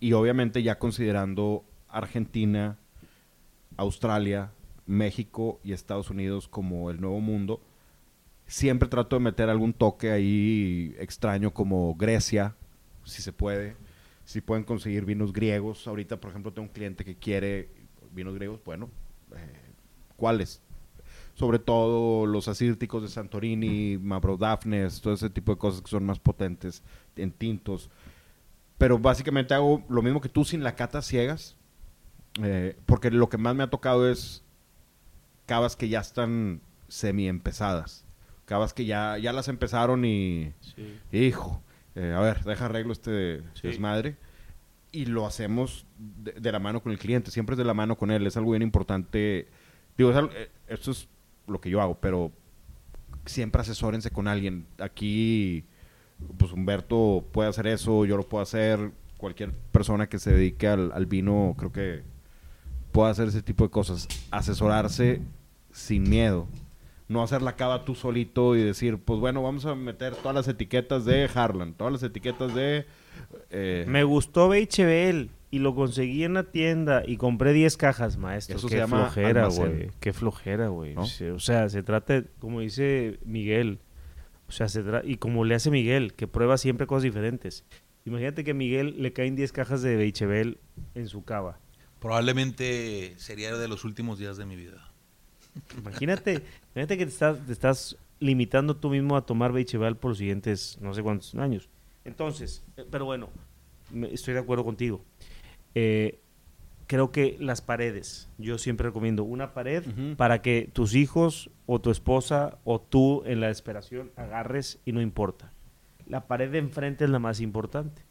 A: y obviamente ya considerando Argentina, Australia, México y Estados Unidos como el nuevo mundo, siempre trato de meter algún toque ahí extraño como Grecia, si se puede, si pueden conseguir vinos griegos. Ahorita, por ejemplo, tengo un cliente que quiere vinos griegos, bueno, eh, ¿cuáles? sobre todo los acírticos de Santorini, Mavrodafnes, todo ese tipo de cosas que son más potentes en tintos. Pero básicamente hago lo mismo que tú sin la cata ciegas, eh, porque lo que más me ha tocado es cavas que ya están semi empezadas, cavas que ya, ya las empezaron y, hijo, eh, a ver, deja arreglo este
B: Sí.
A: desmadre. Y lo hacemos de, de la mano con el cliente, siempre es de la mano con él, es algo bien importante. Digo, es algo- eh, esto es lo que yo hago, pero siempre asesórense con alguien. Aquí, pues Humberto puede hacer eso, yo lo puedo hacer, cualquier persona que se dedique al, al vino, creo que puede hacer ese tipo de cosas. Asesorarse sin miedo no hacer la cava tú solito y decir, pues bueno, vamos a meter todas las etiquetas de Harlan, todas las etiquetas de... eh,
B: Me gustó Beichebel y lo conseguí en la tienda y compré 10 cajas, maestro.
A: Eso se
B: Qué
A: llama
B: flojera, güey. Qué flojera, güey.
A: ¿No?
B: Se- O sea, se trata, de- como dice Miguel, o sea, se tra- y como le hace Miguel, que prueba siempre cosas diferentes. Imagínate que a Miguel le caen 10 cajas de Beichebel en su cava.
C: Probablemente sería de los últimos días de mi vida.
B: Imagínate, imagínate que te estás, te estás limitando tú mismo a tomar Beichebel por los siguientes no sé cuántos años. Entonces, eh, pero bueno, estoy de acuerdo contigo. Eh, creo que las paredes, yo siempre recomiendo una pared para que tus hijos o tu esposa o tú en la desesperación agarres y no importa. La pared de enfrente es la más importante.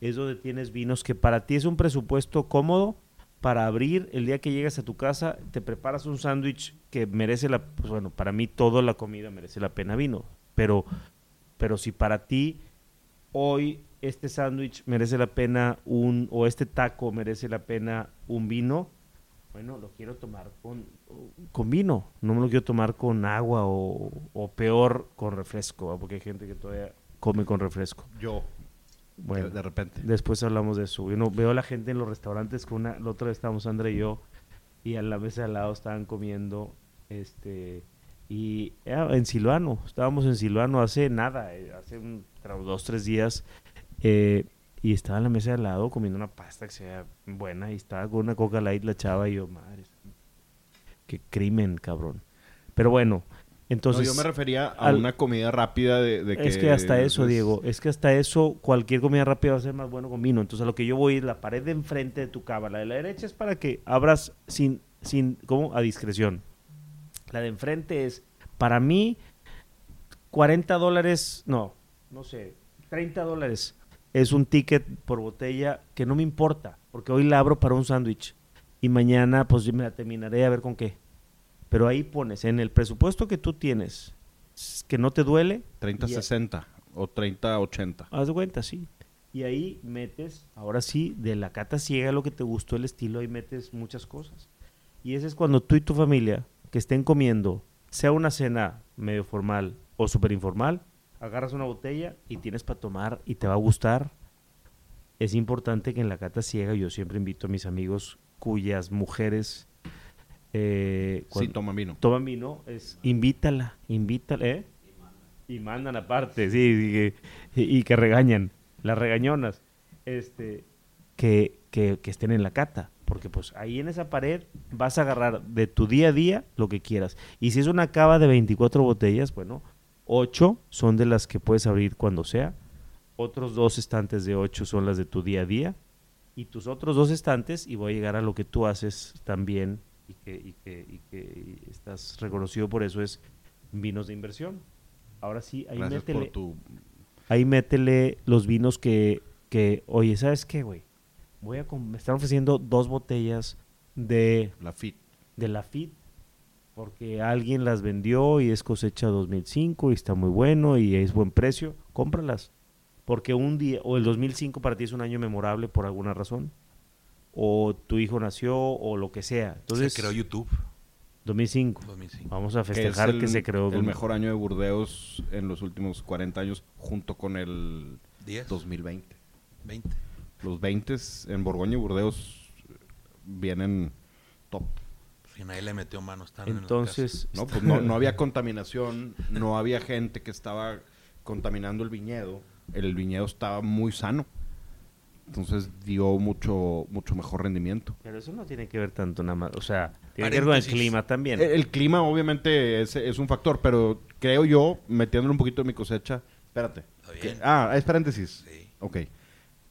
B: Es donde tienes vinos que para ti es un presupuesto cómodo para abrir el día que llegas a tu casa, te preparas un sándwich que merece la, pues bueno, para mí toda la comida merece la pena vino, pero, pero si para ti hoy este sándwich merece la pena un, o este taco merece la pena un vino, bueno, lo quiero tomar con, con vino, no me lo quiero tomar con agua o, o peor con refresco, porque hay gente que todavía come con refresco.
A: yo,
B: Bueno,
A: de, repente.
B: Después hablamos de eso. Yo no, veo a la gente en los restaurantes con una, la otra vez estábamos André y yo y a la mesa de al lado estaban comiendo este y en Silvano, estábamos en Silvano hace nada, eh, hace un, dos, tres días eh, y estaba en la mesa de al lado comiendo una pasta que sea buena y estaba con una coca light la chava y yo, madre, qué crimen, cabrón. Pero bueno, entonces...
A: no, yo me refería a
B: al-
A: una comida rápida de, de que...
B: Es que hasta eso,
A: es-
B: Diego, es que hasta eso cualquier comida rápida va a ser más bueno con vino. Entonces a lo que yo voy es la pared de enfrente de tu cava. La de la derecha es para que abras sin, sin, ¿cómo? A discreción. La de enfrente es, para mí, 40 dólares, no, no sé, 30 dólares es un ticket por botella que no me importa, porque hoy la abro para un sándwich y mañana pues yo me la terminaré a ver con qué. Pero ahí pones, en el presupuesto que tú tienes, que no te duele,
A: 30-60 o 30-80.
B: Haz de cuenta, sí. Y ahí metes, ahora sí, de la cata ciega lo que te gustó el estilo, ahí metes muchas cosas. Y ese es cuando tú y tu familia, que estén comiendo, sea una cena medio formal o súper informal, agarras una botella y tienes para tomar y te va a gustar. Es importante que en la cata ciega yo siempre invito a mis amigos cuyas mujeres eh,
A: Sí,
B: cuan-
A: toma vino.
B: toman vino, es invítala, invítala, ¿eh? Y mandan aparte, sí, y que, y- y que regañan, las regañonas, este, que, que, que estén en la cata, porque pues ahí en esa pared vas a agarrar de tu día a día lo que quieras. Y si es una cava de 24 botellas, bueno, 8 son de las que puedes abrir cuando sea, otros dos estantes de 8 son las de tu día a día, y tus otros dos estantes, y voy a llegar a lo que tú haces también, y que, y que, y que estás reconocido por eso, es vinos de inversión. Ahora sí, ahí
A: Gracias
B: métele,
A: tu...
B: ahí métele los vinos que, que oye, ¿sabes qué, güey? Voy a me están ofreciendo dos botellas de,
A: La fit.
B: de la FIT porque alguien las vendió y es cosecha 2005 y está muy bueno y es buen precio, cómpralas. Porque un día, o el 2005 para ti es un año memorable por alguna razón, o tu hijo nació, o lo que sea. Entonces,
C: se creó YouTube
B: 2005.
C: 2005.
B: Vamos a
A: que es
B: festejar que,
A: el,
B: se creó.
A: el mejor año de Burdeos en los últimos 40 años junto con el
C: 10,
A: 2020.
C: 20.
A: Los 20 en Borgoña y Burdeos vienen top.
C: Si nadie le metió mano, están en la
B: Entonces,
A: No, pues no, no había contaminación, no había gente que estaba contaminando el viñedo. El viñedo estaba muy sano. Entonces dio mucho, mucho mejor rendimiento.
B: pero eso no tiene que ver tanto nada más. O sea, tiene que ver con el clima también.
A: El, el clima obviamente es, es un factor, pero creo yo, metiéndole un poquito de mi cosecha, espérate.
C: Está bien.
A: Que- ah, es paréntesis.
C: Sí.
A: Ok.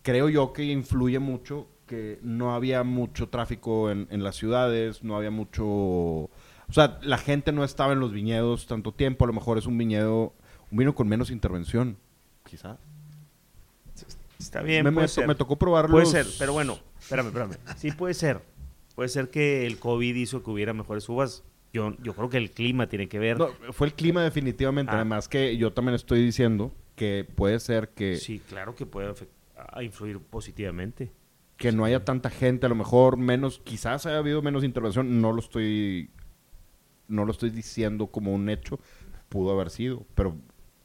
A: Creo yo que influye mucho que no había mucho tráfico en, en las ciudades, no había mucho... O sea, la gente no estaba en los viñedos tanto tiempo, a lo mejor es un viñedo, un vino con menos intervención, quizá.
B: Está bien,
A: me,
B: puede
A: me to-
B: ser.
A: me tocó probarlos.
B: Puede ser, pero bueno, espérame, espérame. Sí puede ser. Puede ser que el COVID hizo que hubiera mejores uvas. Yo, yo creo que el clima tiene que ver.
A: No, fue el clima definitivamente,
B: Ah.
A: además que yo también estoy diciendo que puede ser que...
B: Sí, claro que puede afect- a influir positivamente.
A: que no haya tanta gente, a lo mejor menos, quizás haya habido menos intervención, no lo estoy no lo estoy diciendo como un hecho, pudo haber sido, pero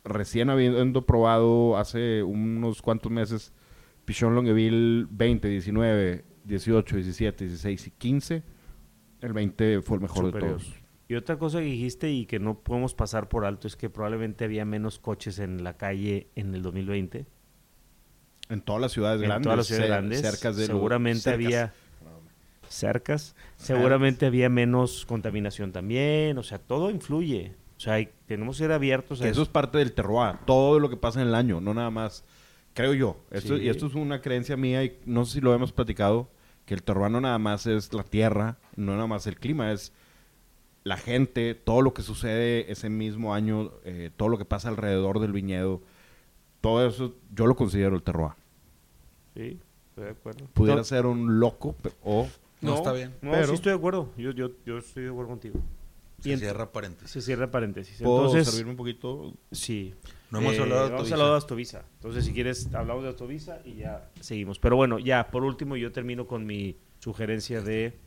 A: recién habiendo probado hace unos cuantos meses Pichon Longueville 20, 19, 18, 17, 16 y 15, el 20 fue el mejor
B: Superior.
A: de todos.
B: Y otra cosa que dijiste y que no podemos pasar por alto es que probablemente había menos coches en la calle en el 2020.
A: En todas las ciudades
B: en
A: grandes,
B: todas las ciudades grandes.
A: cercas de
B: seguramente
A: cercas.
B: había cercas. Seguramente había menos contaminación también. O sea, todo influye. O sea, hay- tenemos que ser abiertos a
A: Que eso
B: eso.
A: es parte del terroir, todo lo que pasa en el año, no nada más, creo yo. Esto,
B: Sí.
A: Y esto es una creencia mía y no sé si lo hemos platicado, que el terroir no nada más es la tierra, no nada más el clima, es la gente, todo lo que sucede ese mismo año, eh, todo lo que pasa alrededor del viñedo, todo eso yo lo considero el terroir.
B: Sí, estoy de acuerdo.
A: Pudiera
B: No,
A: ser un loco o...
C: No, está bien.
B: No,
A: Pero-
B: sí estoy de acuerdo. Yo, yo, yo estoy de acuerdo contigo.
C: Se
B: Y
C: cierra paréntesis.
B: Se cierra paréntesis.
A: ¿Puedo
B: Entonces,
A: servirme un poquito?
B: sí.
C: No hemos
B: Eh,
C: hablado de
B: Hemos
C: Autovisa.
B: hablado de Astovisa. Entonces, si quieres, hablamos de Astovisa y ya seguimos. Pero bueno, ya, por último, yo termino con mi sugerencia de...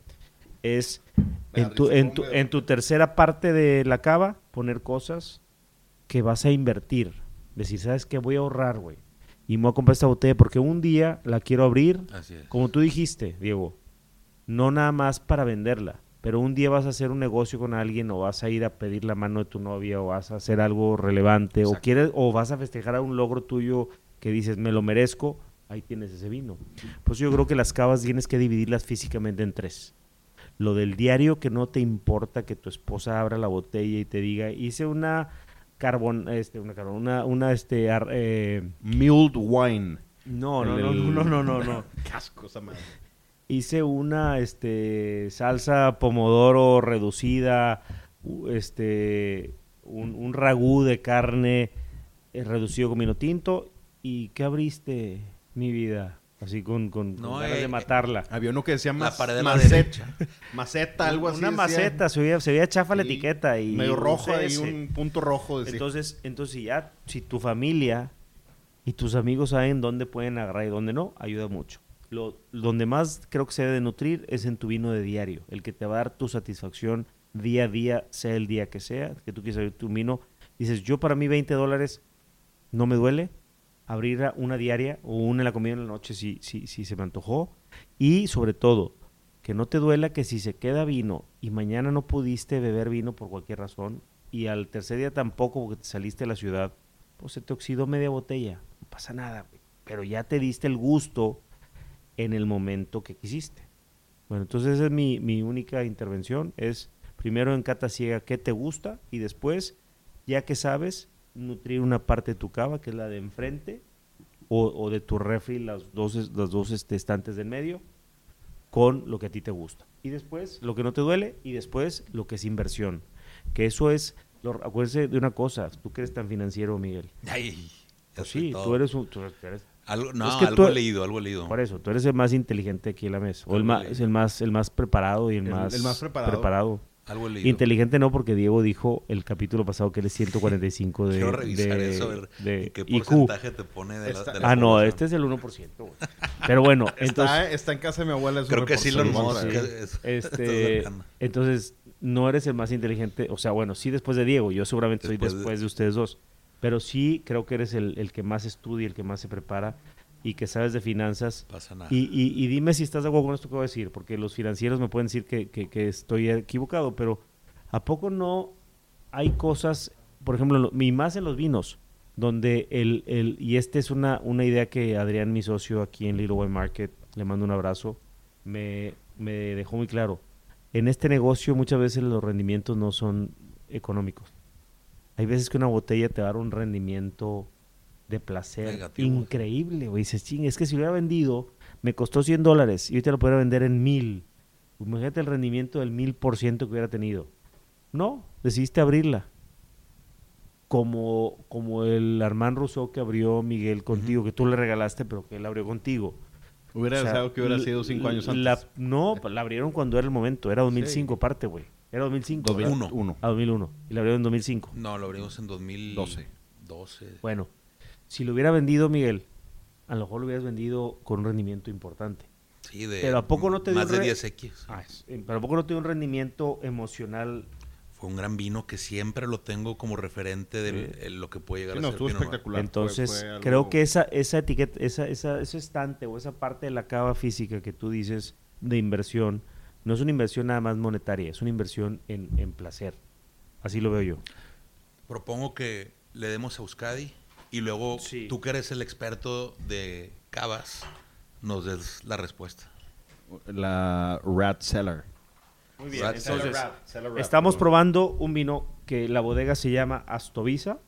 B: Es en tu, en, tu, en tu tercera parte de la cava, poner cosas que vas a invertir. Decir, ¿sabes qué? Voy a ahorrar, güey. Y me voy a comprar esta botella porque un día la quiero abrir
C: Así es.
B: como tú dijiste, Diego, no nada más para venderla, pero un día vas a hacer un negocio con alguien o vas a ir a pedir la mano de tu novia o vas a hacer algo relevante o
A: Exacto.
B: quieres o vas a festejar a un logro tuyo que dices, me lo merezco, ahí tienes ese vino. Pues yo creo que las cavas tienes que dividirlas físicamente en tres. Lo del diario que no te importa que tu esposa abra la botella y te diga, hice una carbón, este, una carbón, una, una este, ar- eh,
A: Mulled wine.
B: no, no, no,
A: el-
B: no, no, no, no.
A: Casco esa madre.
B: Hice una este salsa pomodoro reducida, este un, un ragú de carne eh, reducido con vino tinto. ¿Y qué abriste, mi vida? Así con, con, con
C: No,
B: ganas
C: eh,
B: de matarla.
A: Había uno que decía
C: La
A: mas-
C: pared de la
A: maceta.
C: derecha.
A: Maceta, algo así.
B: Una
A: decía.
B: maceta, se veía, se veía chafa la etiqueta. y
A: Medio rojo ahí,
B: ese.
A: un punto rojo. Decía.
B: Entonces, entonces ya, si tu familia y tus amigos saben dónde pueden agarrar y dónde no, ayuda mucho. Lo, donde más creo que se debe de nutrir es en tu vino de diario, el que te va a dar tu satisfacción día a día, sea el día que sea, que tú quieres abrir tu vino. Dices, yo para mí 20 dólares no me duele abrir una diaria o una en la comida en la noche si, si, si se me antojó. Y sobre todo, que no te duela que si se queda vino y mañana no pudiste beber vino por cualquier razón y al tercer día tampoco porque te saliste de la ciudad, pues se te oxidó media botella. No pasa nada, pero ya te diste el gusto en el momento que quisiste. Bueno, entonces esa es mi, mi única intervención, es primero en cata ciega qué te gusta y después, ya que sabes, nutrir una parte de tu cava, que es la de enfrente, o, o de tu refri, las dos, las dos este, estantes del medio, con lo que a ti te gusta. Y después, lo que no te duele, y después, lo que es inversión. Que eso es, lo, acuérdense de una cosa, tú que eres tan financiero, Miguel.
C: Ay,
B: Pues sí, tú eres un... tú eres-
C: Algo, no,
B: Es que
C: algo
B: tú-
C: he leído, algo he leído.
B: por eso, tú eres el más inteligente aquí en la mesa. O el
C: Algo
B: más, el más, el más preparado y el,
A: El-
B: más,
A: el más preparado.
C: Algo he leído.
B: Inteligente no, porque Diego dijo el capítulo pasado que él es 145 de,
C: Quiero revisar
B: de-
C: eso, a ver
B: de
C: ¿en qué
B: IQ.
C: porcentaje te pone de la, de la
B: Ah, no, este es el 1%. güey. Pero bueno, entonces...
A: está, está en casa de mi abuela. es
C: Creo que sí lo
A: ver.
C: es-
B: Este, entonces, no eres el más inteligente. O sea, bueno, sí después de Diego. Yo seguramente
C: Después
B: soy
C: de-
B: después de... ustedes dos. Pero sí creo que eres el, el que más estudia, el que más se prepara y que sabes de finanzas.
C: pasa nada.
B: Y, y- y dime si estás de acuerdo con esto que voy a decir, porque los financieros me pueden decir que, que- que estoy equivocado, pero ¿a poco no hay cosas, por ejemplo, lo- y más en los vinos, donde el, el y esta es una, una idea que Adrián, mi socio aquí en Little Wine Market, le mando un abrazo, me, me dejó muy claro. En este negocio muchas veces los rendimientos no son económicos. Hay veces que una botella te va a dar un rendimiento de placer
C: Negativo.
B: increíble, güey. Dices, ching, es que si hubiera vendido, me costó 100 dólares y ahorita lo pudiera vender en mil. Imagínate el rendimiento del mil por ciento que hubiera tenido. No, decidiste abrirla. Como, como el Armand Rousseau que abrió Miguel contigo, que tú le regalaste, pero que él abrió contigo.
A: Hubiera
B: O sea,
A: deseado que hubiera sido cinco años antes.
B: la- no, la abrieron cuando era el momento. Era 2005
A: Sí.
B: parte, güey. Era 2005. ¿verdad?
C: 2001.
B: Ah, 2001. Y la abrieron en 2005.
C: No, lo abrimos en 2012. 12.
B: Bueno, si lo hubiera vendido Miguel, a lo mejor lo hubieras vendido con un rendimiento importante.
C: Sí, de
B: Pero ¿a poco no te dio
C: más de
B: re-
C: 10X.
B: Ah, es- eh, pero ¿a poco no tiene un rendimiento emocional
C: fue un gran vino que siempre lo tengo como referente de
B: Sí.
C: lo que puede llegar
A: Sí,
C: a
A: no,
C: ser Noir.
A: espectacular. Fue-
B: Entonces,
A: fue algo-
B: creo que esa, esa etiqueta, esa, esa, ese estante o esa parte de la cava física que tú dices de inversión, no es una inversión nada más monetaria, es una inversión en, en placer. Así lo veo yo.
C: Propongo que le demos a Euskadi y luego
B: Sí.
C: tú que eres el experto de cavas nos des la respuesta.
A: La Rat Cellar.
B: Muy
C: bien, entonces,
B: Estamos probando un vino que la bodega se llama Astovisa.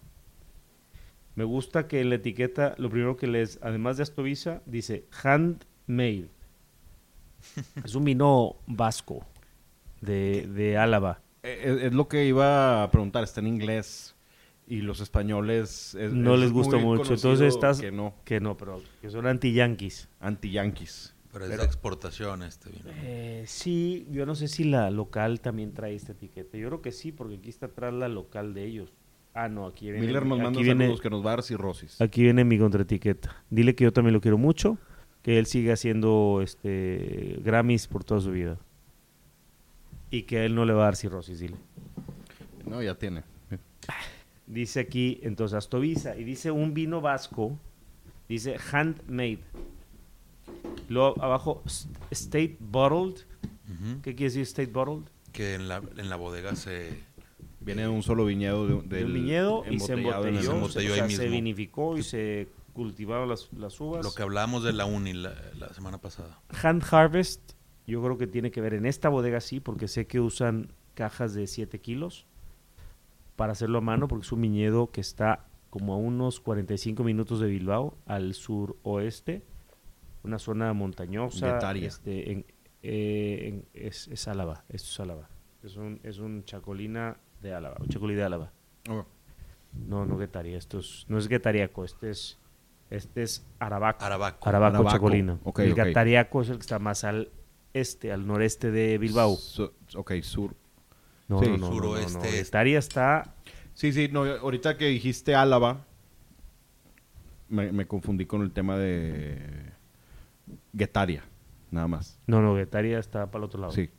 B: Me gusta que en la etiqueta, lo primero que les, además de Astovisa, dice handmade. es un vino vasco de, de Álava.
A: Eh, Es, es lo que iba a preguntar, está en inglés y los españoles es-
B: no
A: es
B: les gusta mucho. Entonces estás
A: que no,
B: que no, pero que son anti-yankees.
A: anti-yankees.
C: Pero es
B: Pero-
C: de exportación este vino.
B: Eh, sí, yo no sé si la local también trae esta etiqueta. Yo creo que sí, porque aquí está atrás la local de ellos. Ah, no, aquí viene.
A: Miller nos manda
B: viene-
A: saludos que nos va a dar cirrosis.
B: Aquí viene mi contraetiqueta. Dile que yo también lo quiero mucho, que él siga haciendo este Grammys por toda su vida. Y que a él no le va a dar cirrosis, dile.
A: No, ya tiene.
B: Dice aquí, entonces, Astovisa, y dice un vino vasco, dice handmade. Luego abajo, state bottled. ¿Qué quiere decir state bottled?
C: Que en la, en la bodega se...
A: Viene de un solo viñedo. De,
B: un viñedo y se
A: embotellado en el-
B: embotelló,
C: se embotelló
B: o
C: ahí
B: vinificó y se cultivaron las, las uvas.
C: Lo que hablábamos de la uni la, la semana pasada.
B: Hand Harvest, yo creo que tiene que ver en esta bodega sí, porque sé que usan cajas de 7 kilos para hacerlo a mano, porque es un viñedo que está como a unos 45 minutos de Bilbao, al suroeste, una zona montañosa. Este, en- eh, en- es, es Álava, esto es Álava. Es un, es un chacolina de Álava, un chacolí de Álava.
A: Oh,
B: No, no Guetaria, esto es, no es Guetariaco, este es, este es Arabaco.
C: Arabaco.
B: Arabaco,
A: Arabaco.
B: Chacolino. El. Gatariaco es el que está más al este, al noreste de Bilbao.
A: su- ok, sur.
B: No,
A: Sí.
B: no, no, no, no,
C: Suroeste,
B: no. Getaria está...
A: Sí, sí, no, ahorita que dijiste Álava, me, me confundí con el tema de Guetaria, nada más.
B: No, no, Getaria está para el otro lado.
A: Sí.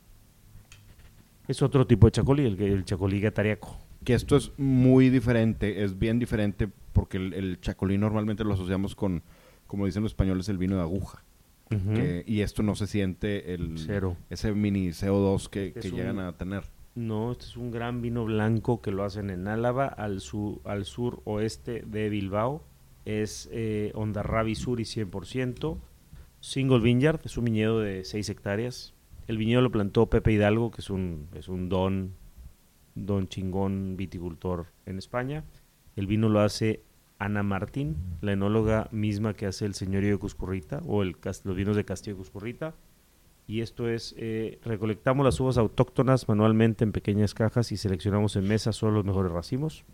B: Es otro tipo de chacolí, el, el chacolí gatariaco.
A: Que esto es muy diferente, es bien diferente porque el, el chacolí normalmente lo asociamos con, como dicen los españoles, el vino de aguja. Que- y esto no se siente el
B: Cero.
A: ese mini CO2 que,
B: Es
A: que
B: un-
A: llegan a tener.
B: No, este es un gran vino blanco que lo hacen en Álava, al, sur al sur oeste de Bilbao. Es eh, Ondarrabi Suri 100%. Single Vineyard, es un viñedo de 6 hectáreas. El viñedo lo plantó Pepe Hidalgo, que es un, es un don, don chingón viticultor en España. El vino lo hace Ana Martín, la enóloga misma que hace el señorío de Cuscurrita o el, los vinos de Castillo de Cuscurrita. Y esto es, eh, recolectamos las uvas autóctonas manualmente en pequeñas cajas y seleccionamos en mesa solo los mejores racimos.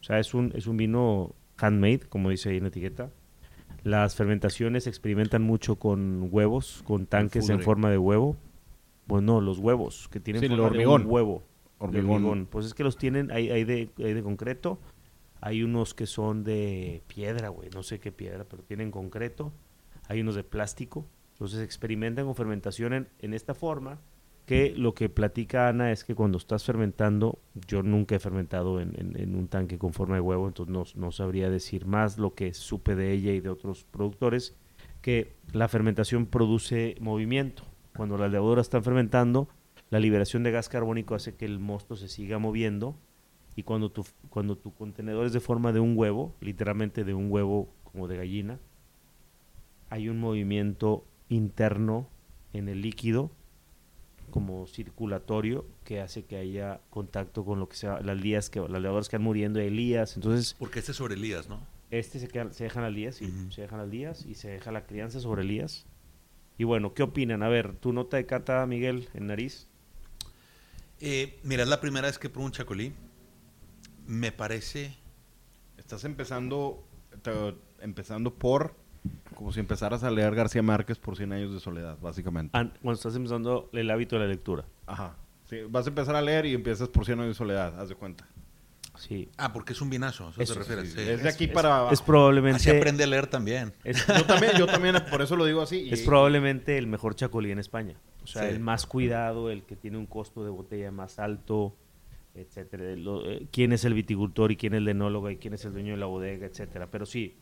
B: O sea, es un, es un vino handmade, como dice ahí en la etiqueta. Las fermentaciones experimentan mucho con huevos, con tanques en forma de huevo. Bueno, los huevos que tienen
A: Sí, el
B: forma de
A: hormigón.
B: un huevo. de
A: Hormigón.
B: hormigón. Pues es que los tienen, hay, hay, de, hay de concreto, hay unos que son de piedra, güey, no sé qué piedra, pero tienen concreto, hay unos de plástico, entonces experimentan con fermentación en, esta forma, que lo que platica Ana es que cuando estás fermentando, yo nunca he fermentado en, un tanque con forma de huevo, entonces no, no sabría decir más lo que supe de ella y de otros productores, que la fermentación produce movimiento. Cuando las levaduras están fermentando, la liberación de gas carbónico hace que el mosto se siga moviendo y cuando tu, cuando tu contenedor es de forma de un huevo, literalmente de un huevo como de gallina, hay un movimiento interno en el líquido como circulatorio que hace que haya contacto con lo que sea las lías que las levaduras que van muriendo de lías entonces
C: Porque este es sobre Elías, ¿no?
B: este se, queda- se dejan al día, sí,
C: Ujú.
B: se dejan al día y se deja la crianza sobre Elías. Y bueno, ¿qué opinan? A ver, tu nota de cata, Miguel, en nariz.
C: Eh, mira, es la primera vez que pruebo un chacolí. Me parece...
A: Estás empezando te- empezando por como si empezaras a leer García Márquez por 100 años de soledad, básicamente.
B: An- cuando estás empezando el hábito de la lectura.
A: Ajá. Sí, vas a empezar a leer y empiezas por 100 años de soledad, haz de cuenta.
B: Sí.
C: Ah, porque es un vinazo, ¿a ¿eso
B: Eso
C: te refieres?
A: Sí,
C: Sí.
A: Es de aquí
B: Es-
A: para abajo.
B: Es probablemente
C: Así aprende a leer también.
B: es,
A: Yo también, yo también, por eso lo digo así. y-
B: es probablemente el mejor chacolí en España. O sea,
C: Sí.
B: el más cuidado, el que tiene un costo de botella más alto, etcétera. Lo- eh, quién es el viticultor y quién es el enólogo y quién es el dueño de la bodega, etcétera. Pero sí,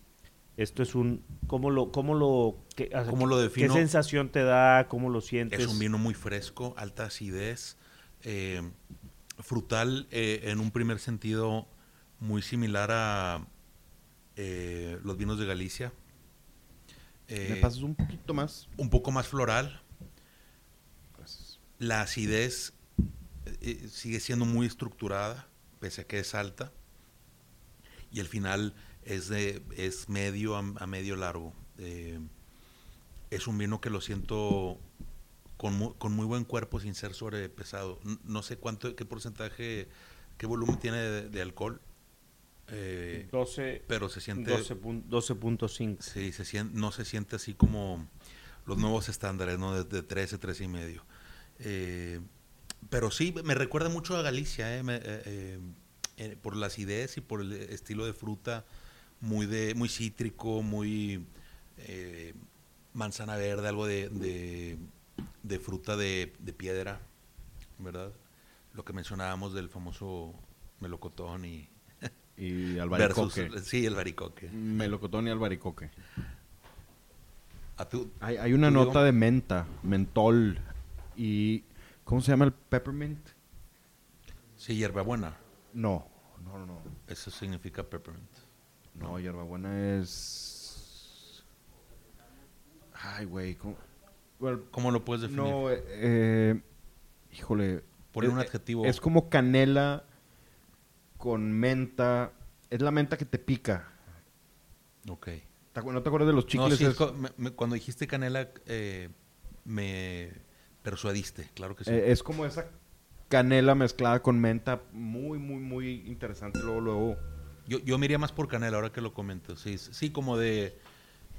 B: esto es un... ¿Cómo lo, cómo lo, qué, o sea,
C: ¿Cómo lo
B: qué
C: defino?
B: sensación te da? ¿Cómo lo sientes?
C: Es un vino muy fresco, alta acidez, eh, frutal eh, en un primer sentido muy similar a eh, los vinos de Galicia.
A: ¿Me pasas un poquito más?
C: un poco más floral.
A: Gracias.
C: La acidez eh, sigue siendo muy estructurada, pese a que es alta. Y el final es, de, es medio a, a medio largo. Eh, es un vino que lo siento con, mu- con muy buen cuerpo sin ser sobrepesado. No sé cuánto, qué porcentaje, qué volumen tiene de, de alcohol. eh,
B: 12,
C: pero se siente
B: 12 pun- 12.5.
C: Sí, se sien- no se siente así como los nuevos estándares, ¿no? De, de 13, 13 y medio. Eh, pero sí, me recuerda mucho a Galicia, ¿eh? Me- eh, eh, eh, por la acidez y por el estilo de fruta muy de muy cítrico, muy manzana verde, algo de, de, de fruta de, de piedra, ¿verdad? Lo que mencionábamos del famoso melocotón y
A: Y
C: versus,
A: albaricoque.
C: sí, el baricoque.
A: Melocotón y albaricoque.
C: ¿A tú,
A: Hay, hay una
C: ¿Tú,
A: nota de menta, mentol y... ¿Cómo se llama el peppermint?
C: Sí, hierbabuena.
A: No, no, no, no.
C: Eso significa peppermint.
A: No, hierbabuena es... Ay, güey. ¿cómo?
C: ¿Cómo lo puedes definir?
A: no, eh, eh, híjole.
C: Ponle un
A: Eh,
C: adjetivo.
A: Es como canela con menta. Es la menta que te pica.
C: Ok.
A: ¿Te acu- ¿No te acuerdas de los
C: No,
A: chicles?
C: sí,
A: Es-
C: co- me- me- cuando dijiste canela, eh, me persuadiste, claro que sí.
A: Eh, es como esa canela mezclada con menta. Muy, muy, muy interesante. Luego, luego.
C: yo, yo me iría más por canela ahora que lo comento. Sí, sí, como de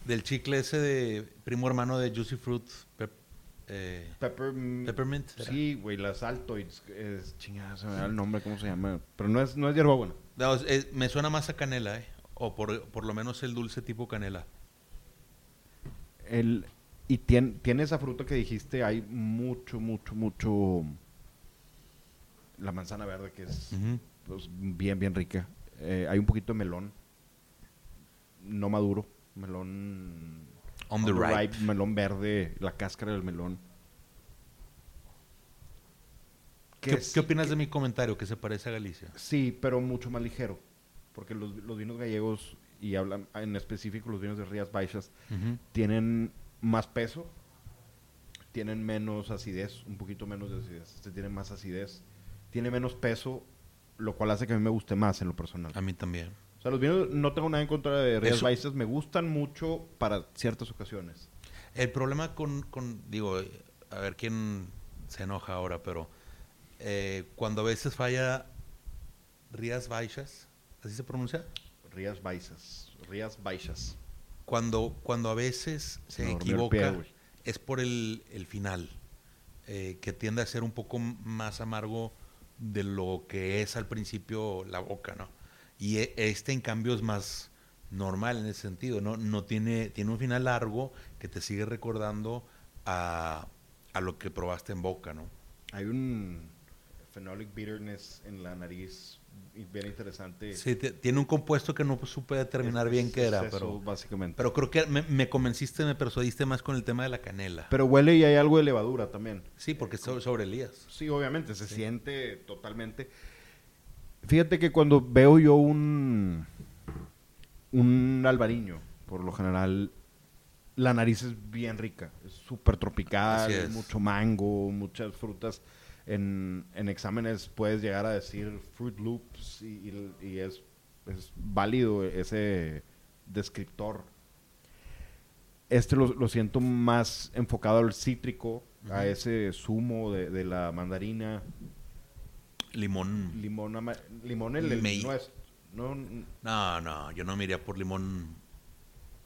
C: del chicle ese de primo hermano de Juicy Fruit, pep- eh,
A: Pepper,
C: Peppermint.
A: Sí, güey, las Altoids. Es, chingada, se me da el nombre, ¿cómo se llama? Pero no es, no es hierbabuena.
C: No, es- es- me suena más a canela, ¿eh? O por, por lo menos el dulce tipo canela.
A: El, y tiene, tiene esa fruta que dijiste, hay mucho, mucho, mucho... La manzana verde, que es pues, bien, bien rica. Eh, hay un poquito de melón. No maduro. Melón...
C: On the ripe.
A: Melón verde, la cáscara del melón.
C: ¿Qué, qué opinas de mi comentario que se parece a Galicia?
A: Sí, pero mucho más ligero. Porque los, los vinos gallegos, y hablan en específico los vinos de Rías Baixas, tienen más peso, tienen menos acidez, un poquito menos de acidez. Este tiene más acidez, tiene menos peso, lo cual hace que a mí me guste más en lo personal.
C: A mí también.
A: O sea, los vinos no tengo nada en contra de Rías Baixas, me gustan mucho para ciertas ocasiones.
C: El problema con, con- digo, a ver quién se enoja ahora, pero eh, cuando a veces falla Rías Baixas, ¿así se pronuncia?
A: Rías Baixas, Rías Baixas.
C: Cuando, cuando a veces se equivoca,
A: pie,
C: es por el, el final, eh, que tiende a ser un poco más amargo de lo que es al principio la boca, ¿no? Y e- este, en cambio, es más normal en ese sentido, ¿no? No tiene, tiene un final largo que te sigue recordando a, a lo que probaste en boca, ¿no?
A: Hay un phenolic bitterness en la nariz bien interesante.
C: Sí, tiene un compuesto que no supe determinar
A: Es-
C: bien qué era,
A: es eso,
C: pero,
A: básicamente.
C: pero creo que me, me convenciste, me persuadiste más con el tema de la canela.
A: Pero huele y hay algo de levadura también.
C: sí, porque es sobre, sobre Elías.
A: Sí, obviamente, se siente totalmente. Fíjate que cuando veo yo un un albariño, por lo general, la nariz es bien rica, es súper tropical,
C: es.
A: mucho mango, muchas frutas. En, en exámenes puedes llegar a decir Fruit Loops y, y- y es, es válido ese descriptor. Este lo, lo siento más enfocado al cítrico, a ese zumo de, de la mandarina,
C: Limón.
A: limón, ama- limón el, el
C: Mei.
A: nuestro. No,
C: No, no, yo no me iría por limón.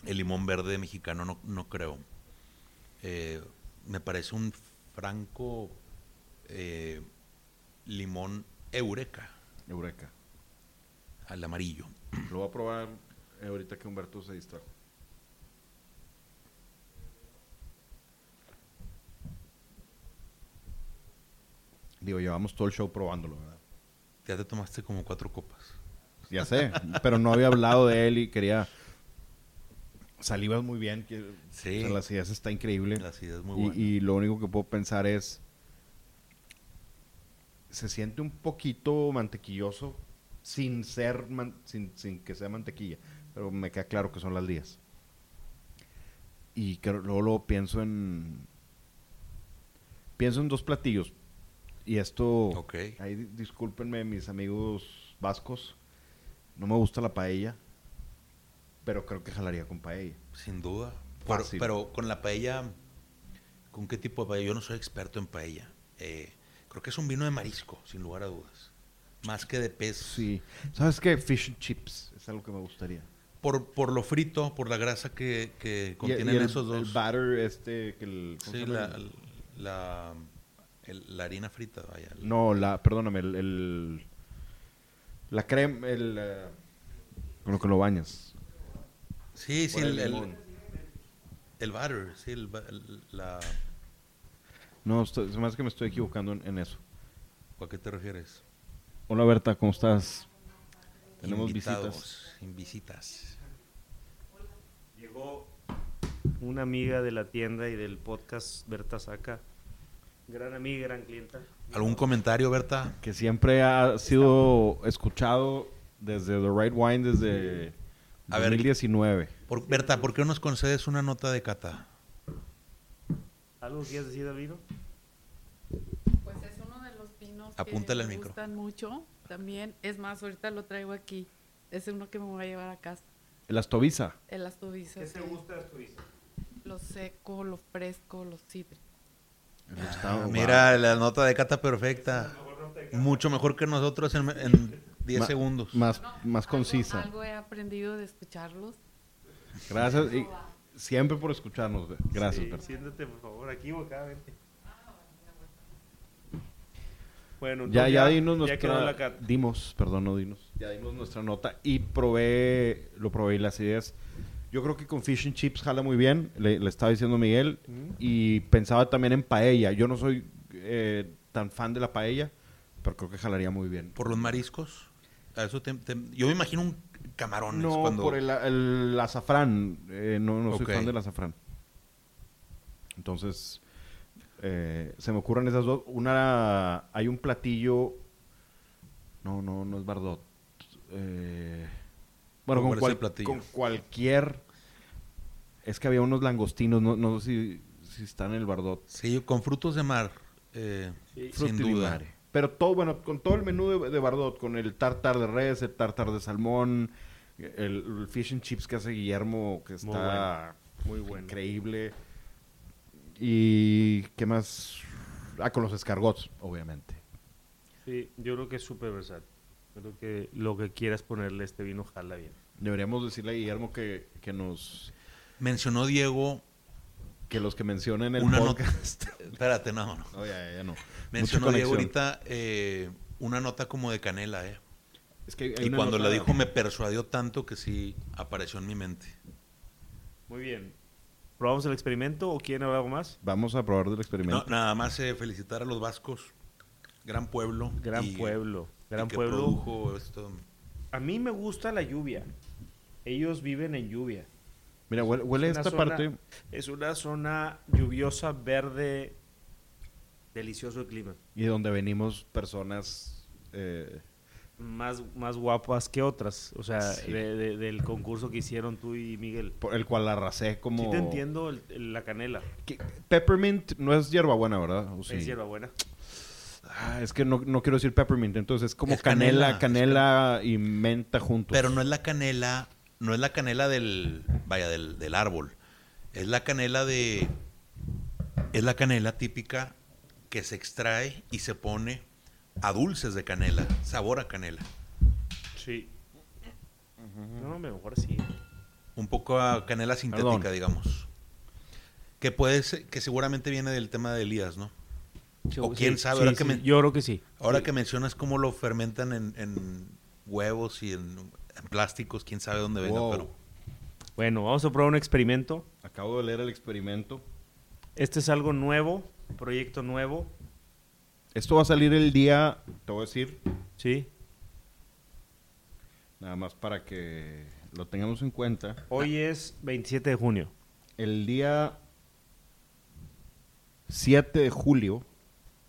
C: El limón verde mexicano no, no creo. Eh, me parece un franco eh, limón eureka,
A: Eureka.
C: al amarillo.
A: Lo voy a probar eh, ahorita que Humberto se distrajo. Digo, llevamos todo el show probándolo, ¿verdad?
C: Ya te tomaste como cuatro copas.
A: Ya sé, pero no había hablado de él y quería... Salivas muy bien. Que,
C: Sí.
A: o sea, la acidez está increíble.
C: La acidez muy
A: y,
C: buena.
A: y lo único que puedo pensar es... Se siente un poquito mantequilloso sin ser... man- sin, sin que sea mantequilla. Pero me queda claro que son las lías. Y creo- luego, luego pienso en... Pienso en dos platillos. Y esto...
C: Ok.
A: Ahí di- discúlpenme mis amigos vascos. No me gusta la paella. Pero creo que jalaría con paella.
C: Sin duda. Pero, pero con la paella, ¿con qué tipo de paella? Yo no soy experto en paella. Eh, creo que es un vino de marisco, sin lugar a dudas. Más que de pez.
A: Sí. ¿Sabes qué? Fish and chips. Es algo que me gustaría.
C: Por, por lo frito, por la grasa que, que contienen
A: y el,
C: esos dos.
A: El batter este... Que el, ¿cómo se
C: sí, la, la, el- la harina frita, vaya. el-
A: No, la... Perdóname. El... la crema... El... eh, con lo que lo bañas.
C: Sí, sí, el, el, butter, sí, la...
A: No, estoy, se me hace que me estoy equivocando en, en eso.
C: ¿A qué te refieres?
A: Hola Berta, ¿cómo estás? Tenemos visitas.
C: Invitados, en visitas.
B: Llegó una amiga de la tienda y del podcast, Berta Saca. Gran amiga, gran clienta.
C: ¿Algún comentario, Berta?
A: Que siempre ha sido escuchado desde The Right Wine desde
C: A ver,
A: 2019.
C: Por, Berta, ¿por qué no nos concedes una nota de cata?
B: ¿Algo quieres decir, Davino?
E: Pues es uno de los vinos
C: Apúntale
E: que me
C: micro.
E: gustan mucho. También, es más, ahorita lo traigo aquí. Es uno que me voy a llevar a casa.
A: El Astoviza.
E: El astubizo.
B: ¿Qué te
E: sí.
B: gusta de vista?
E: Lo seco, lo fresco, los cítricos.
C: Ah, mira, la nota de cata perfecta. Mucho mejor que nosotros en, en 10
A: Ma-
C: segundos.
A: Más, más
E: Algo-
A: concisa.
E: Algo, he aprendido de escucharlos.
A: Gracias y siempre por escucharnos. Gracias,
B: Sí, siéntate, por favor, aquí o acá, vente. Bueno,
A: Ya, ya dinos
B: ya quedó
A: nuestra... Dimos, perdón, no dinos. Ya dimos nuestra nota y probé, lo probé y las ideas. Yo creo que con fish and chips jala muy bien, le, le estaba diciendo Miguel. Y pensaba también en paella. Yo no soy eh, tan fan de la paella, pero creo que jalaría muy bien.
C: ¿Por los mariscos? A eso te- te- yo me imagino un camarones
A: No,
C: cuando...
A: por el, el azafrán. eh, no no soy fan del azafrán. Entonces, eh, se me ocurren esas dos. Una, hay un platillo. No, no, no es Bardot. Eh, bueno,
C: ¿Cuál
A: con, cual- con cualquier. Es que había unos langostinos, no, no sé si, si están en el Bardot.
C: Sí, con frutos de mar. eh,
B: Sí.
C: sin duda.
A: mare. Pero todo, bueno, con todo el menú de, de Bardot, con el tartar de res, el tartar de salmón, el, el fish and chips que hace Guillermo, que
B: Muy
A: está
B: Muy bueno.
A: increíble. Y qué más. Ah, con los escargots, obviamente.
B: Sí, yo creo que es súper versátil. Creo que lo que quieras ponerle a este vino jala bien.
A: Deberíamos decirle a Guillermo que, que nos.
C: Mencionó Diego...
A: Que los que mencionen el
C: Una nota-
A: podcast.
C: Espérate, no, no.
A: No, ya, ya, no.
C: Mencionó Diego ahorita eh, una nota como de canela, ¿eh?
A: Es que
C: Y cuando la
A: nota-
C: dijo me persuadió tanto que sí apareció en mi mente.
B: Muy bien. ¿Probamos el experimento o quieren hablar algo más?
A: Vamos a probar del
C: No,
A: experimento.
C: nada más eh, felicitar a los vascos. Gran pueblo.
B: Gran
C: y-
B: pueblo.
C: y
B: Gran
C: que
B: pueblo.
C: produjo esto.
B: A mí me gusta la lluvia. Ellos viven en lluvia.
A: Mira, huele, huele
B: Es una
A: esta
B: zona-
A: parte.
B: Es una zona lluviosa, verde, delicioso el clima.
A: Y donde venimos personas. eh,
B: Más, más guapas que otras. O sea,
A: Sí.
B: de- de- del concurso que hicieron tú y Miguel.
A: por el cual arrasé como.
B: Sí te entiendo el- el- la canela.
A: Peppermint no es hierbabuena, ¿verdad? ¿O sí?
B: Es hierbabuena.
A: Ah, es que no, no quiero decir peppermint, entonces es como
C: Es
A: canela,
C: canela,
A: canela, y menta juntos.
C: Pero no es la canela, no es la canela del, vaya, del, del árbol. Es la canela de, es la canela típica que se extrae y se pone a dulces de canela, sabor a canela.
B: Sí. No, mejor sí.
C: Un poco a canela sintética,
A: Perdón.
C: digamos. Que puede ser- que seguramente viene del tema de Elías, ¿no? O quién sabe, ahora que me-
B: Yo creo que sí.
C: Ahora
B: Sí.
C: que mencionas cómo lo fermentan en, en huevos y en, en plásticos, quién sabe dónde venga,
A: Wow.
C: pero
B: Bueno, vamos a probar un experimento.
A: Acabo de leer el experimento.
B: Este es algo nuevo, proyecto nuevo.
A: Esto va a salir el día, te voy a decir,
B: Sí.
A: Nada más para que lo tengamos en cuenta.
B: Hoy es 27 de junio.
A: El día 7 de julio,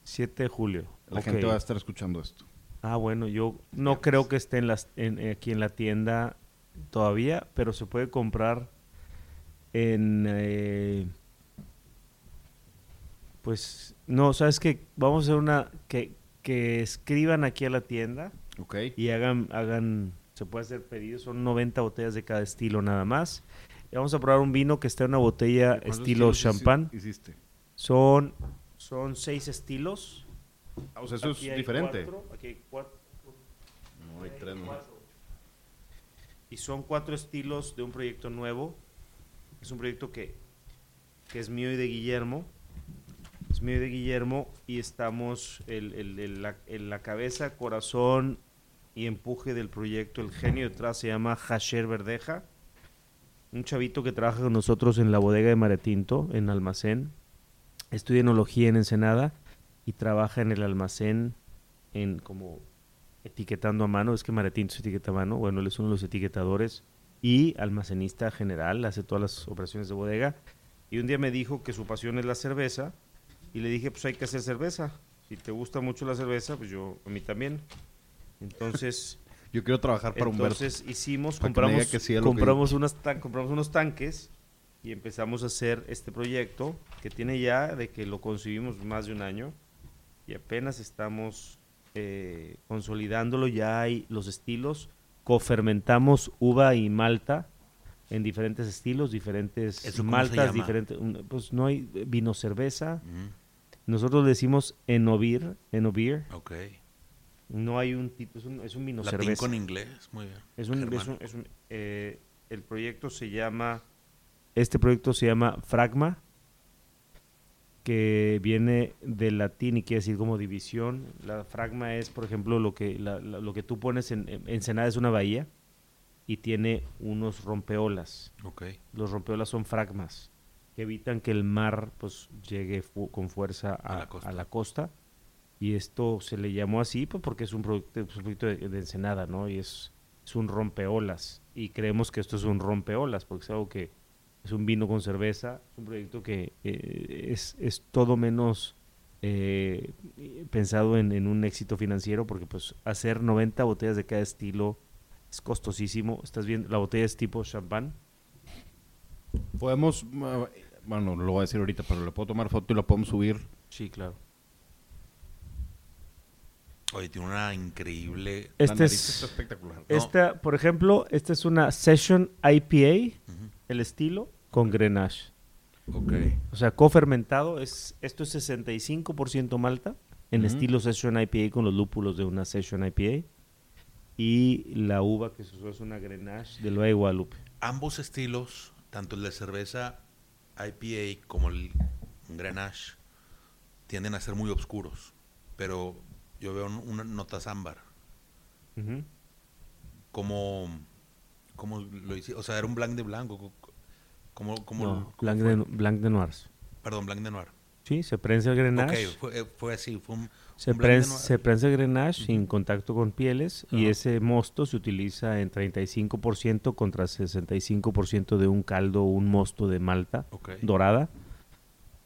B: 7 de julio.
A: la gente va a estar escuchando esto.
B: Ah, bueno, yo no creo que esté en las, en- eh, aquí en la tienda todavía, pero se puede comprar en... eh, pues, no, ¿sabes qué? Vamos a hacer una... Que, que escriban aquí a la tienda
A: ¿Ok?
B: y hagan, hagan, se puede hacer pedidos, son 90 botellas de cada estilo nada más. Y vamos a probar un vino que está en una botella
A: ¿Cuántos
B: estilo champán.
A: Hiciste?
B: Son, son seis estilos.
A: Ah, o sea, eso
B: Aquí
A: es diferente.
B: cuatro, aquí hay cuatro.
A: No, hay tres, ¿no?
B: Y son cuatro estilos de un proyecto nuevo. Es un proyecto que, que es mío y de Guillermo. Es mío y de Guillermo y estamos el, el- el- la, en la cabeza, corazón y empuje del proyecto. El genio detrás se llama Hasher Verdeja. Un chavito que trabaja con nosotros en la bodega de Maretinto, en almacén. Estudia enología en Ensenada y trabaja en el almacén en como etiquetando a mano, es que Maretinto se etiqueta a mano, bueno, él es uno de los etiquetadores y almacenista general, hace todas las operaciones de bodega. Y un día me dijo que su pasión es la cerveza y le dije, pues hay que hacer cerveza. Si te gusta mucho la cerveza, pues yo, a mí también. Entonces,
A: Yo quiero trabajar para Humberto.
B: entonces hicimos,
A: Para que
B: compramos,
A: que
B: compramos, unas tan- compramos unos tanques y empezamos a hacer este proyecto que tiene ya de que lo concibimos más de un año y apenas estamos eh, consolidándolo, ya hay los estilos, cofermentamos uva y malta en diferentes estilos, diferentes
C: ¿Eso cómo se
B: maltas, diferentes, pues no hay vino cerveza,
C: Ujú,
B: nosotros le decimos enovir, enovir,
C: Ok.
B: no hay un tipo, es un, es un vino
C: Latín
B: cerveza.
C: con inglés, muy bien.
B: Es un, es
C: Germán.
B: un- es un- eh, el proyecto se llama, este proyecto se llama Fragma, que viene del latín y quiere decir como división. La fragma es, por ejemplo, lo que, la- la- lo que tú pones en, en Ensenada es una bahía y tiene unos rompeolas.
C: Ok.
B: Los rompeolas son fragmas que evitan que el mar pues llegue fu- con fuerza
C: A
B: a,
C: la costa.
B: a la costa. Y esto se le llamó así pues, porque es un producto, es un producto de, de Ensenada, ¿no? Y es, es un rompeolas. Y creemos que esto es un rompeolas porque es algo que es un vino con cerveza. Es un proyecto que eh, es, es todo menos eh, pensado en, en un éxito financiero porque pues hacer 90 botellas de cada estilo es costosísimo. Estás viendo, la botella es tipo champán.
A: Podemos, bueno, lo voy a decir ahorita, pero le puedo tomar foto y lo podemos subir.
B: Sí, claro.
C: Oye, tiene una increíble.
A: La
B: Este es,
A: está espectacular.
C: No.
B: esta, por ejemplo, esta es una Session IPA, el estilo, con Grenache.
C: Ok.
B: O sea, cofermentado, es, esto es 65% malta, en estilo Session IPA con los lúpulos de una Session IPA. Y la uva que se usó es una Grenache de Loa de Guadalupe.
C: Ambos estilos, tanto el de cerveza IPA como el Grenache, tienden a ser muy oscuros. Pero yo veo un- unas notas ámbar. Como lo hice, o sea, era un blanc de blanco. Como, como,
B: No,
C: cómo
B: Blanc de, Blanc de Noirs.
C: Perdón, blanc de noir.
B: Sí, se prensa el Grenache.
C: Ok, fue, eh, fue así, fue un,
B: Se,
C: un
B: prensa, se prensa el Grenache sin contacto con pieles y
C: Ajá.
B: ese mosto se utiliza en 35% contra 65% de un caldo o un mosto de malta
C: Ok.
B: dorada.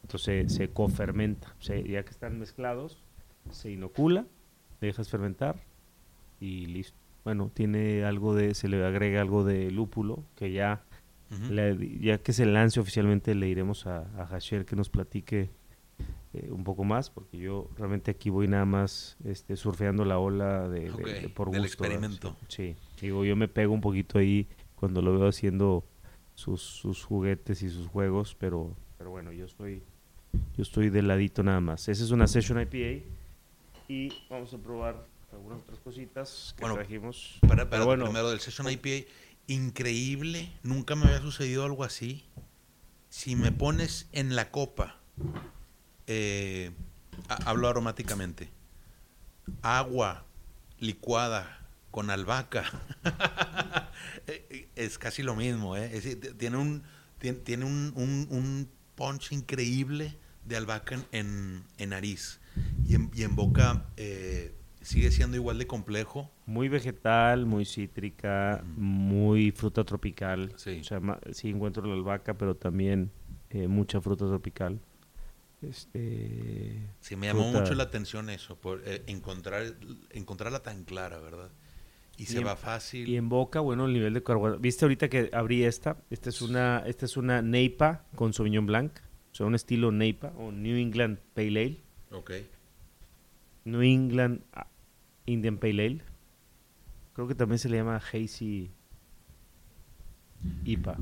B: Entonces se cofermenta. Se- ya que están mezclados, se inocula, dejas fermentar y listo. Bueno, tiene algo de, se le agrega algo de lúpulo que ya, Le- ya que se lance oficialmente le iremos a, a Hasher que nos platique eh, un poco más, porque yo realmente aquí voy nada más este, surfeando la ola de, de- de por
C: del
B: gusto. ¿verdad?
C: experimento.
B: Sí, sí. digo, yo me pego un poquito ahí cuando lo veo haciendo sus, sus juguetes y sus juegos, pero, pero bueno, yo estoy, yo estoy del ladito nada más. Esa es una Session IPA y vamos a probar algunas otras cositas que
C: Bueno,
B: trajimos.
C: Para,
B: Pero bueno,
C: primero del Session IPA, increíble, nunca me había sucedido algo así. Si me pones en la copa, eh, ha- hablo aromáticamente, agua licuada con albahaca, es casi lo mismo, ¿eh? Es tiene un, tiene, un, un- un punch increíble de albahaca en, en, en nariz y en, y en boca eh, sigue siendo igual de complejo.
B: Muy vegetal, muy cítrica, muy fruta tropical.
C: Sí.
B: O sea, sí encuentro la albahaca, pero también eh, mucha fruta tropical. Este,
C: Sí, me llamó mucho la atención eso, por eh, encontrar, encontrarla tan clara, ¿verdad? Y, se
B: en-
C: va fácil.
B: Y en boca, bueno, el nivel de carbohidratos. ¿Viste ahorita que abrí esta? Esta es una, esta es una Neipa con Sauvignon Blanc. O sea, un estilo Neipa o New England Pale Ale.
C: Ok.
B: New England ah, Indian Pale Ale. Creo que también se le llama Hazy IPA.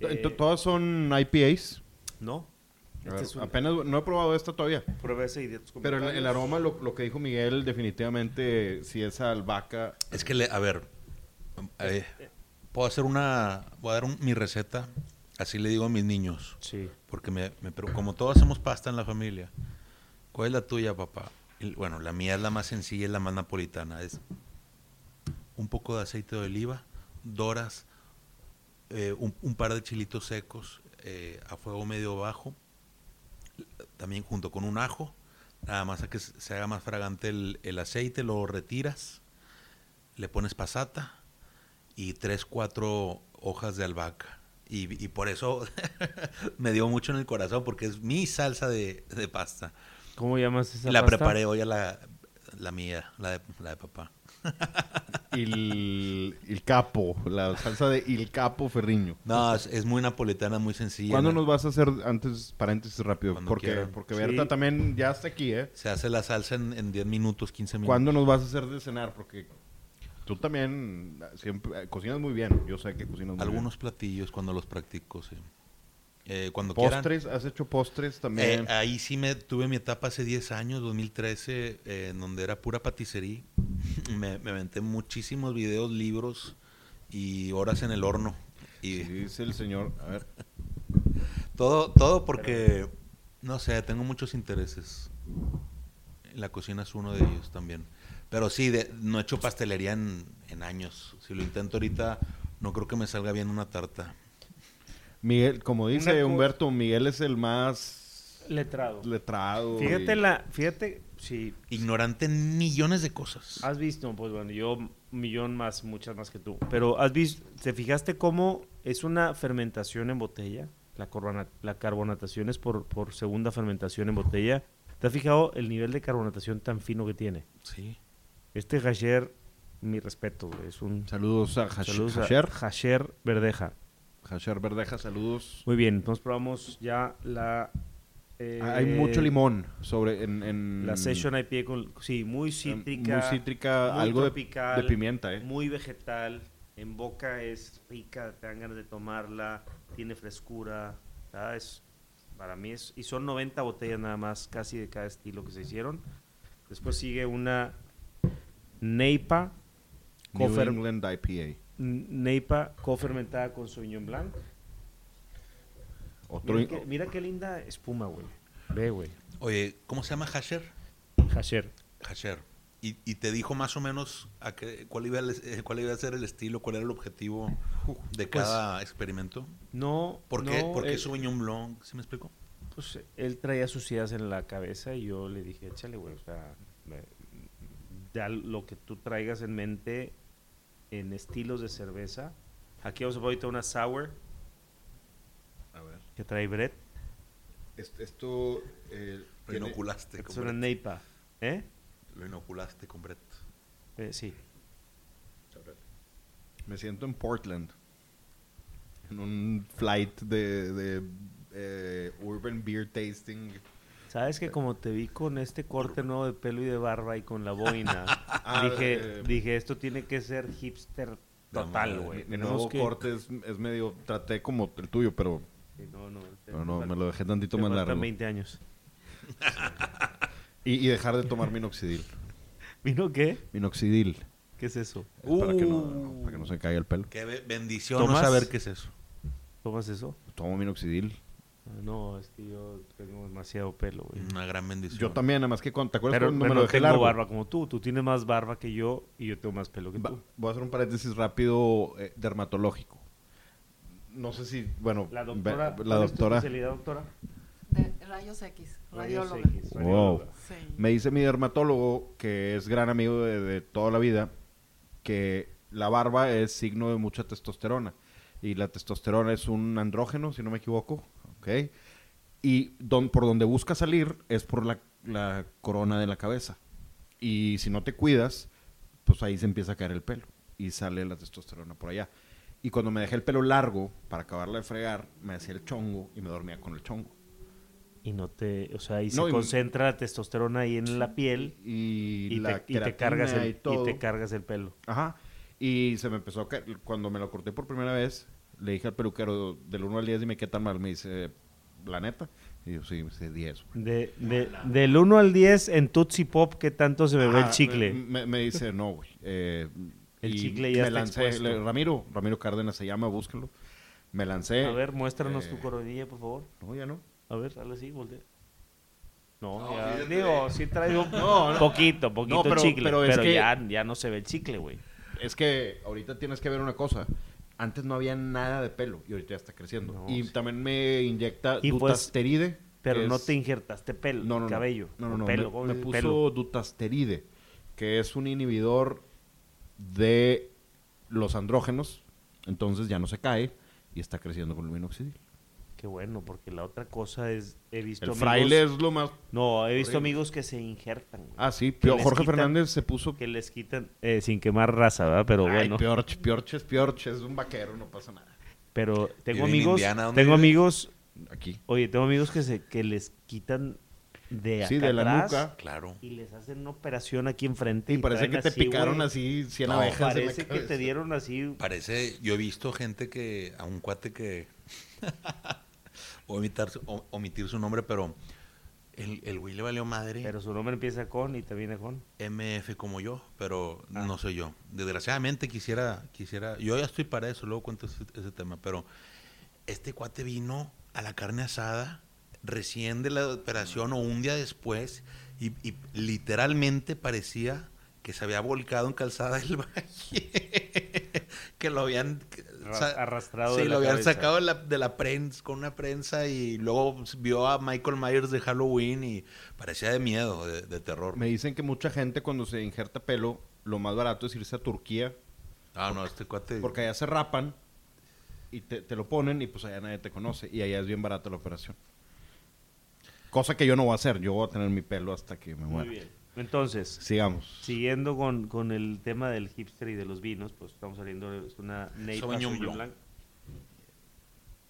B: Eh,
A: Todas son IPAs.
B: no. Este es
A: Apenas no he probado esta todavía.
B: Prueba ese y de tus
A: Pero el, aroma, lo, lo que dijo Miguel, definitivamente, si es albahaca.
C: Es que, le, a ver, eh, puedo hacer una, voy a dar un- mi receta, así le digo a mis niños,
B: Sí.
C: porque me, me pero como todos hacemos pasta en la familia, ¿cuál es la tuya, papá? Bueno, la mía es la más sencilla, es la más napolitana, es un poco de aceite de oliva, doras, eh, un, par de chilitos secos eh, a fuego medio bajo, también junto con un ajo, nada más a que se haga más fragante el, aceite, lo retiras, le pones pasata y tres, cuatro hojas de albahaca. Y, por eso me dio mucho en el corazón, porque es mi salsa de pasta.
B: ¿Cómo llamas esa
C: la
B: pasta?
C: preparé hoy a la, la mía, la de, la de papá.
A: Il, il capo, la salsa de il capo ferriño.
C: No, es, es muy napolitana, muy sencilla.
A: ¿Cuándo
C: ¿no?
A: nos vas a hacer, antes, paréntesis rápido?
C: Cuando
A: Porque,
C: quieran.
A: porque
B: Sí.
A: Berta también ya está aquí, ¿eh?
C: Se hace la salsa en, en 10 minutos, 15 minutos.
A: ¿Cuándo nos vas a hacer de cenar? Porque tú también siempre eh, cocinas muy bien. Yo sé que cocinas muy
C: Algunos platillos cuando los practico, sí. Eh, cuando
A: bien.
C: quieran.
A: Postres, has hecho postres
C: Eh,
A: también.
C: ahí sí me tuve mi etapa hace 10 años, 2013, eh, en donde era pura paticería. me, me aventé muchísimos videos, libros y horas en el horno. Y
A: Sí, dice el señor, a ver,
C: todo, todo porque, no sé, tengo muchos intereses. La cocina es uno de ellos también. Pero sí, de- no he hecho pastelería en, en años. Si lo intento ahorita, no creo que me salga bien una tarta.
A: Miguel, como dice Humberto, Miguel es el más
B: Letrado.
A: letrado.
B: Fíjate
A: y-
B: la, fíjate, sí,
C: Ignorante en millones de cosas.
B: has visto, pues bueno, yo un millón más, muchas más que tú, pero has visto, ¿te fijaste cómo es una fermentación en botella? La, la carbonatación es por, por segunda fermentación en botella. ¿Te has fijado el nivel de carbonatación tan fino que tiene?
C: Sí.
B: Este Hasher, mi respeto, es un...
A: Saludos a Hash-
B: saludos a
A: Hasher.
B: Hasher Verdeja.
A: Hasher Verdeja, saludos.
B: Muy bien, nos probamos ya la... eh,
A: Hay mucho limón sobre en, en-
B: La Session IPA, con, sí, muy cítrica.
A: muy cítrica,
B: muy
A: algo de,
B: tropical,
A: de pimienta, ¿eh?
B: Muy vegetal. En boca es rica, te dan ganas de tomarla. Tiene frescura. ¿verdad? Es, para mí es. Y son 90 botellas nada más, casi de cada estilo que se hicieron. Después sigue una Neipa.
A: New
B: cofer-
A: England IPA.
B: Neipa cofermentada con Sauvignon Blanc.
A: Otro
B: Mira qué, mira qué linda espuma, güey. Ve, güey.
C: Oye, ¿cómo se llama Hasher?
B: Hasher.
C: Hasher. Y, y te dijo más o menos a qué, cuál, iba el- eh, cuál iba a ser el estilo, cuál era el objetivo de
B: Pues,
C: cada experimento.
B: No.
C: ¿Por qué,
B: no,
C: ¿por qué
B: eh,
C: Sauvignon Blanc? ¿Sí me explico?
B: Pues él traía sus ideas en la cabeza y yo le dije, échale, güey, o sea, me- ya lo que tú traigas en mente en estilos de cerveza. Aquí vamos a poner ahorita una sour
A: A ver.
B: que trae Brett.
A: Esto. eh,
C: Lo
A: tiene-
C: inoculaste
B: Es
C: con
B: una
C: Brett.
B: Neipa. ¿Eh?
C: Lo inoculaste con Brett.
B: Eh, sí.
A: Me siento en Portland. En un flight de, de eh, Urban Beer Tasting.
B: Sabes que como te vi con este corte nuevo de pelo y de barba y con la boina,
A: Ah,
B: dije,
A: eh,
B: dije, esto tiene que ser hipster total,
C: No,
B: güey.
A: Mi
B: Tenemos
A: nuevo
B: que...
A: corte es, es medio. Traté como el tuyo, pero.
B: Sí, no, no,
A: pero no, me lo dejé tantito más largo.
B: 20 años.
A: Y, y dejar de tomar minoxidil.
B: ¿Vino qué?
A: Minoxidil.
B: ¿Qué es eso?
A: Es para, que no,
C: Uh.
A: para que no se caiga el pelo.
C: Qué be- bendición
B: ¿Tomás?
C: no saber qué es eso.
B: ¿Tomas eso?
A: Tomo minoxidil.
B: No, es que yo tengo demasiado pelo, güey.
C: Una gran bendición.
A: Yo también, nada más que con. ¿Te acuerdas
B: Pero,
A: cuando
B: pero
A: me lo
B: no
A: dejé
B: tengo
A: largo?
B: barba como tú. Tú tienes más barba que yo y yo tengo más pelo que
A: Va-
B: tú.
A: voy a hacer un paréntesis rápido eh, dermatológico. No sé si, bueno,
B: La doctora,
A: ve-
B: ¿cuál
A: la
B: es tu
A: doctora,
B: especialidad, doctora?
E: De Rayos X,
B: Rayos
E: radióloga.
B: X,
A: Wow.
E: Sí.
A: Me dice mi dermatólogo, que es gran amigo de, de toda la vida, que la barba es signo de mucha testosterona. Y la testosterona es un andrógeno, si no me equivoco. ¿Ok? Y don- por donde busca salir es por la, la corona de la cabeza. Y si no te cuidas, pues ahí se empieza a caer el pelo. Y sale la testosterona por allá. Y cuando me dejé el pelo largo, para acabarla de fregar, me hacía el chongo y me dormía con el chongo.
B: Y no te, o sea, ahí
A: No,
B: se
A: y-
B: concentra la testosterona ahí en la piel
A: Y,
B: y,
A: la
B: te, y te cargas el,
A: y
B: te cargas el pelo.
A: Ajá. Y se me empezó a caer. Cuando me lo corté por primera vez, le dije al peluquero, del 1 al 10, dime qué tan mal. Me dice, la neta. Y yo, sí, me dice 10. güey.
B: De, de- del 1 al 10 en Tootsie Pop, ¿qué tanto se me ve el
A: Ajá,
B: chicle?
A: Me, me dice, no, güey. Eh,
B: El
A: y
B: chicle ya
A: me
B: está
A: lancé.
B: expuesto.
A: le- Ramiro, Ramiro Cárdenas se llama, búsquenlo. Me lancé.
B: A ver, muéstranos
A: eh,
B: tu coronilla, por favor.
A: No, ya no.
B: A ver, dale así, voltea. No,
C: No,
B: ya, digo, sí traigo
A: No, no.
B: poquito, poquito
A: No, pero-
B: chicle,
A: pero
B: pero,
A: es que-
B: ya, ya no se ve el chicle, güey.
A: Es que ahorita tienes que ver una cosa. Antes no había nada de pelo y ahorita ya está creciendo.
B: No,
A: y
B: sí.
A: también me inyecta
B: Y pues,
A: dutasteride.
B: Pero no te injertaste pelo,
A: No, no, no.
B: cabello.
A: No, no.
B: Pelo,
A: me, puso
B: Pelo.
A: dutasteride, que es un inhibidor de los andrógenos. Entonces ya no se cae y está creciendo con el minoxidil.
B: Qué bueno, porque la otra cosa es, he visto
A: El
B: amigos...
A: fraile es lo más...
B: No, he visto
A: horrible.
B: amigos que se injertan, güey.
A: Ah, sí.
B: Les
A: Jorge
B: quitan-
A: Fernández se puso...
B: Que les quitan, eh, sin quemar raza, ¿verdad? Pero
A: Ay,
B: bueno.
A: Piorch, Piorch es Piorch, es un vaquero, no pasa nada.
B: Pero tengo amigos,
C: Indiana, ¿dónde
B: tengo
C: vives?
B: amigos,
A: Aquí.
B: oye, tengo amigos que se, que les quitan de acá
A: Sí, de la
B: atrás
A: nuca.
C: Claro.
B: y les hacen una operación aquí enfrente.
A: Y parece que te picaron así 100
C: No,
A: abejas en la
B: Parece que te dieron así.
C: Parece, yo he visto gente que, a un cuate que, omitar, o- omitir su nombre, pero el, el güey le valió madre.
B: Pero su nombre empieza con y termina con.
C: MF como yo, pero
B: Ah.
C: no soy yo. Desgraciadamente quisiera, quisiera, yo ya estoy para eso, luego cuento ese, ese tema, pero este cuate vino a la carne asada recién de la operación o un día después y, y literalmente parecía que se había volcado en calzada del valle, que lo habían
B: arrastrado
C: Sí,
B: de la
C: lo habían
B: cabeza.
C: sacado de la, de la prensa, con una prensa y luego vio a Michael Myers de Halloween y parecía de miedo, de, de terror.
A: Me dicen que mucha gente cuando se injerta pelo, lo más barato es irse a Turquía,
C: Ah, no, este cuate.
A: porque allá se rapan y te, te lo ponen y pues allá nadie te conoce y allá es bien barata la operación. Cosa que yo no voy a hacer, yo voy a tener mi pelo hasta que me
B: Muy
A: muera.
B: bien. Entonces,
A: Sigamos.
B: siguiendo con, con el tema del hipster y de los vinos, pues estamos saliendo es una Neipa
C: Blanc.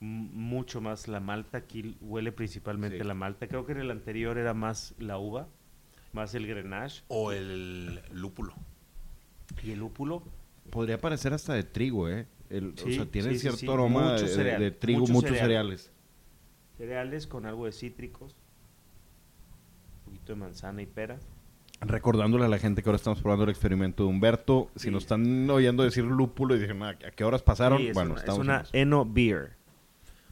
B: Mucho más la malta, aquí huele principalmente
A: Sí.
B: la malta. Creo que en el anterior era más la uva, más el grenache
C: O el lúpulo.
B: y el lúpulo.
A: Podría parecer hasta de trigo, ¿eh? El-
B: Sí,
A: o sea, tiene
B: sí,
A: cierto
B: sí.
A: aroma de, de-
B: cereal,
A: de trigo,
B: mucho
A: muchos
B: cereal.
A: cereales.
B: Cereales con algo de cítricos, un poquito de manzana y pera.
A: Recordándole a la gente que ahora estamos probando el experimento de Humberto. Si
B: Sí.
A: nos están oyendo decir lúpulo y dijeron, "Ah, ¿a qué horas pasaron?
B: Sí, es
A: bueno,
B: una, es
A: estamos
B: una
A: en eso.
B: Eno Beer,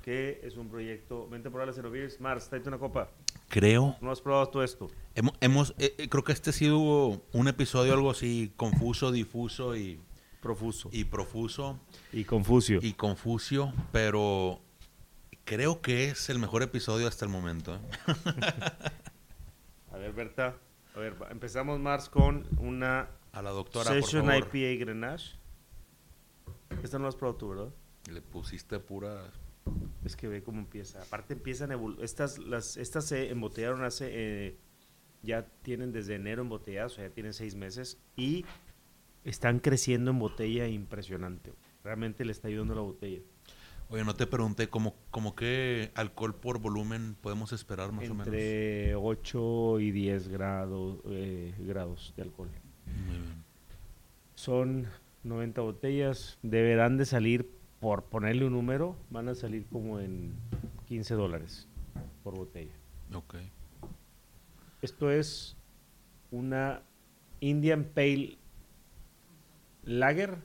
B: que es un proyecto. Vente a probar las Eno Beers. Mars, tráete una copa.
C: Creo.
B: ¿No has probado todo esto?
C: Hemos, hemos- eh, eh, creo que este ha sido un episodio algo así confuso, difuso y,
B: Profuso.
C: y profuso
B: Y Confucio.
C: y confucio, pero creo que es el mejor episodio hasta el momento. ¿eh?
B: A ver, Berta. A ver, empezamos, Mars, con una
C: A la doctora,
B: Session
C: por favor.
B: IPA Grenache. Esta no la has probado tú, ¿verdad?
C: Le pusiste pura...
B: Es que ve cómo empieza. Aparte empiezan evolu- estas las estas se embotellaron hace eh, ya tienen desde enero embotelladas, o sea, ya tienen seis meses y están creciendo en botella impresionante. Realmente le está ayudando la botella.
C: Oye, no te pregunté, ¿cómo, cómo qué alcohol por volumen podemos esperar más o menos?
B: Entre 8 y 10 grados eh, grados de alcohol.
C: Muy bien.
B: Son 90 botellas, deberán de salir por ponerle un número, van a salir como en 15 dólares por botella.
C: Ok.
B: Esto es una Indian Pale Lager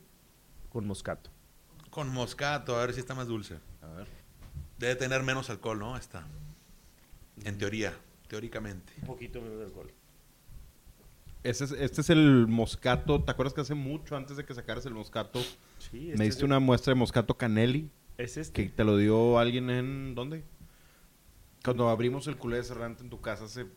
B: con moscato.
C: Con moscato, a ver si está más dulce.
A: A ver.
C: Debe tener menos alcohol, ¿no? Esta. En teoría, teóricamente.
B: Un poquito menos de alcohol.
A: Es- este es el moscato. ¿Te acuerdas que hace mucho antes de que sacaras el moscato
B: Sí, este
A: me
B: es
A: diste
B: el-
A: una muestra de moscato canelli
B: Es este.
A: que te lo dio alguien en dónde? Cuando abrimos el culé de Serrante en tu casa hace...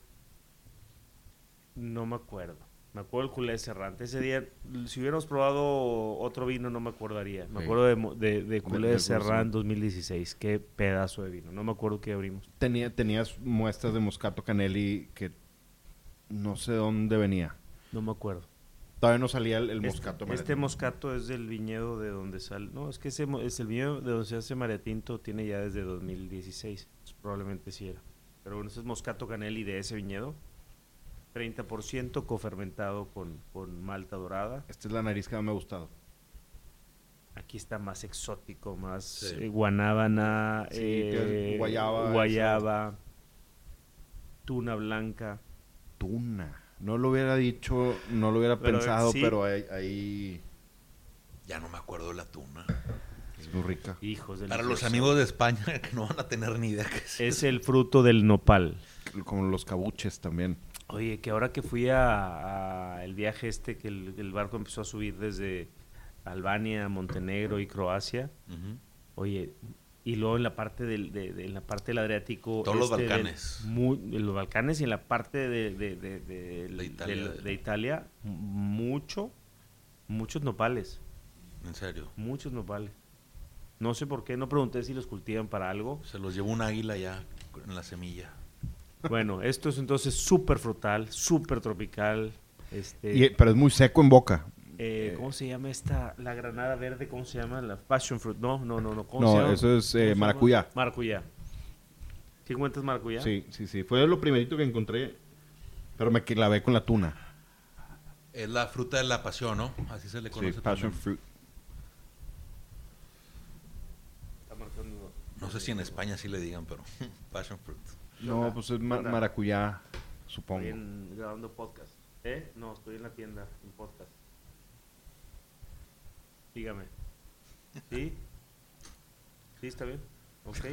B: No me acuerdo. Me acuerdo el culé Serrante. Ese día, si hubiéramos probado otro vino, no me acordaría. Me
A: Sí.
B: acuerdo de, de, de culé
A: de
B: Serrán 2016. Qué pedazo de vino. No me acuerdo qué abrimos.
A: Tenía, tenías muestras de Moscato Canelli que no sé dónde venía.
B: No me acuerdo.
A: Todavía no salía el, el
B: Este-
A: Moscato.
B: Este,
A: Mariatinto.
B: moscato es del viñedo de donde sale. No, es que ese es el viñedo de donde se hace Mariatinto. Tiene ya desde 2016. Pues probablemente sí era. Pero bueno, ese es Moscato Canelli de ese viñedo. 30% cofermentado con, con malta dorada.
A: Esta es la nariz que más me ha gustado.
B: Aquí está más exótico, más
C: Sí.
B: eh, guanábana,
A: Sí,
B: eh,
A: guayaba,
B: guayaba, tuna blanca.
A: Tuna. No lo hubiera dicho, no lo hubiera
B: Pero,
A: pensado,
B: sí.
A: pero ahí, ahí
C: Ya no me acuerdo de la tuna.
A: es muy rica.
B: Hijos
C: Para los amigos de España que no van a tener ni idea qué es.
B: Es el fruto del nopal.
A: Como los cabuches también.
B: Oye, que ahora que fui a, a el viaje este, que el, el barco empezó a subir desde Albania, Montenegro y Croacia, oye, y luego en la parte del, de, de- en la parte del Adriático...
C: Todos los
B: este del-
C: Balcanes.
B: mu- en los Balcanes y en la parte de, de,
C: Italia.
B: del- de Italia, mucho, muchos nopales,
C: En serio.
B: muchos nopales. No sé por qué, no pregunté si los cultivan para algo.
C: Se los llevó un águila ya en la semilla.
B: Bueno, esto es entonces súper frutal, súper tropical. Este,
A: Y- pero es muy seco en boca.
B: Eh, ¿Cómo se llama esta? La granada verde, ¿cómo se llama? La passion fruit. No, no, no. No, ¿Cómo
A: No,
B: se llama?
A: eso es, eh, maracuyá.
B: Maracuyá. ¿Sí cuentas maracuyá?
A: Sí, sí, sí. Fue lo primerito que encontré. Pero me clavé con la tuna.
C: Es la fruta de la pasión, ¿no? Así se le
A: Sí,
C: conoce.
A: passion
C: también.
A: fruit.
C: No sé si en España sí le digan, pero passion fruit.
A: No, pues es maracuyá, supongo.
B: Estoy en- grabando podcast. ¿Eh? No, estoy en la tienda, en podcast. Dígame. ¿Sí? ¿Sí está bien? Ok.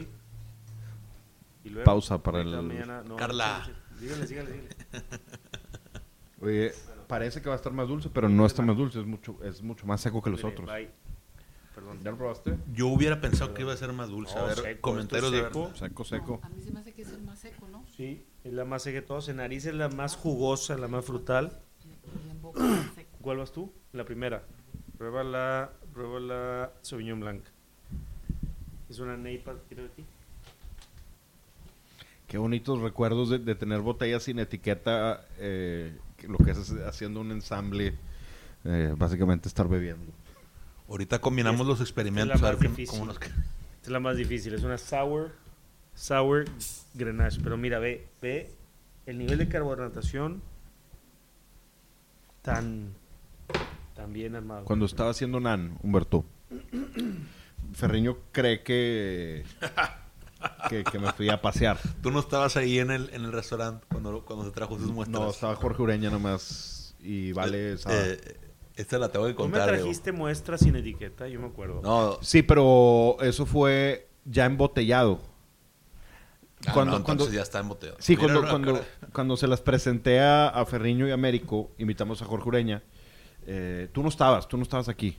B: ¿Y luego?
A: Pausa para el-
B: mañana- no,
C: Carla.
B: Dígale, dígale, dígale.
A: Oye, parece que va a estar más dulce, pero no está más dulce. Es mucho, es mucho más seco que los otros.
B: bye. Perdón.
A: ¿Ya lo probaste?
C: Yo hubiera pensado que iba a ser más dulce.
B: No,
C: a ver,
B: seco,
C: comentarios
B: esto
C: de
B: seco.
C: verdad.
A: Seco, seco.
E: A mí se me hace que es el más seco, ¿no?
B: Sí, es la más seca de todos. En nariz es la más jugosa, la más frutal.
E: Más.
B: ¿Cuál vas tú? La primera. Prueba la, prueba la Sauvignon Blanc. Es una neipa, quiero de ti.
A: Qué bonitos recuerdos de, de tener botellas sin etiqueta. eh, que lo que es, es haciendo un ensamble. eh, básicamente estar bebiendo.
C: Ahorita combinamos los experimentos.
B: la
C: A ver
B: más
C: cómo-
B: difícil.
C: cómo nos
B: es la más difícil. Es una sour, sour grenache. Pero mira, ve, ve el nivel de carbonatación tan, tan bien armado.
A: Cuando estaba haciendo Nan, Humberto, Ferriño cree que, que, que me fui a pasear.
C: Tú no estabas ahí en el, en el restaurante cuando, cuando se trajo sus muestras.
A: No, estaba Jorge Ureña nomás y Vale estaba-
C: Eh, esta la tengo que
B: Tú me
C: contar.
B: Trajiste muestras sin etiqueta, yo me acuerdo.
C: No,
A: Sí, pero eso fue ya embotellado.
C: Ah,
A: cuando-
C: no,
A: cuando-
C: ya está embotellado.
A: Sí,
C: Mira,
A: cuando, cuando, cuando se las presenté a, a Ferriño y Américo, invitamos a Jorge Ureña. eh, tú no estabas, tú no estabas aquí.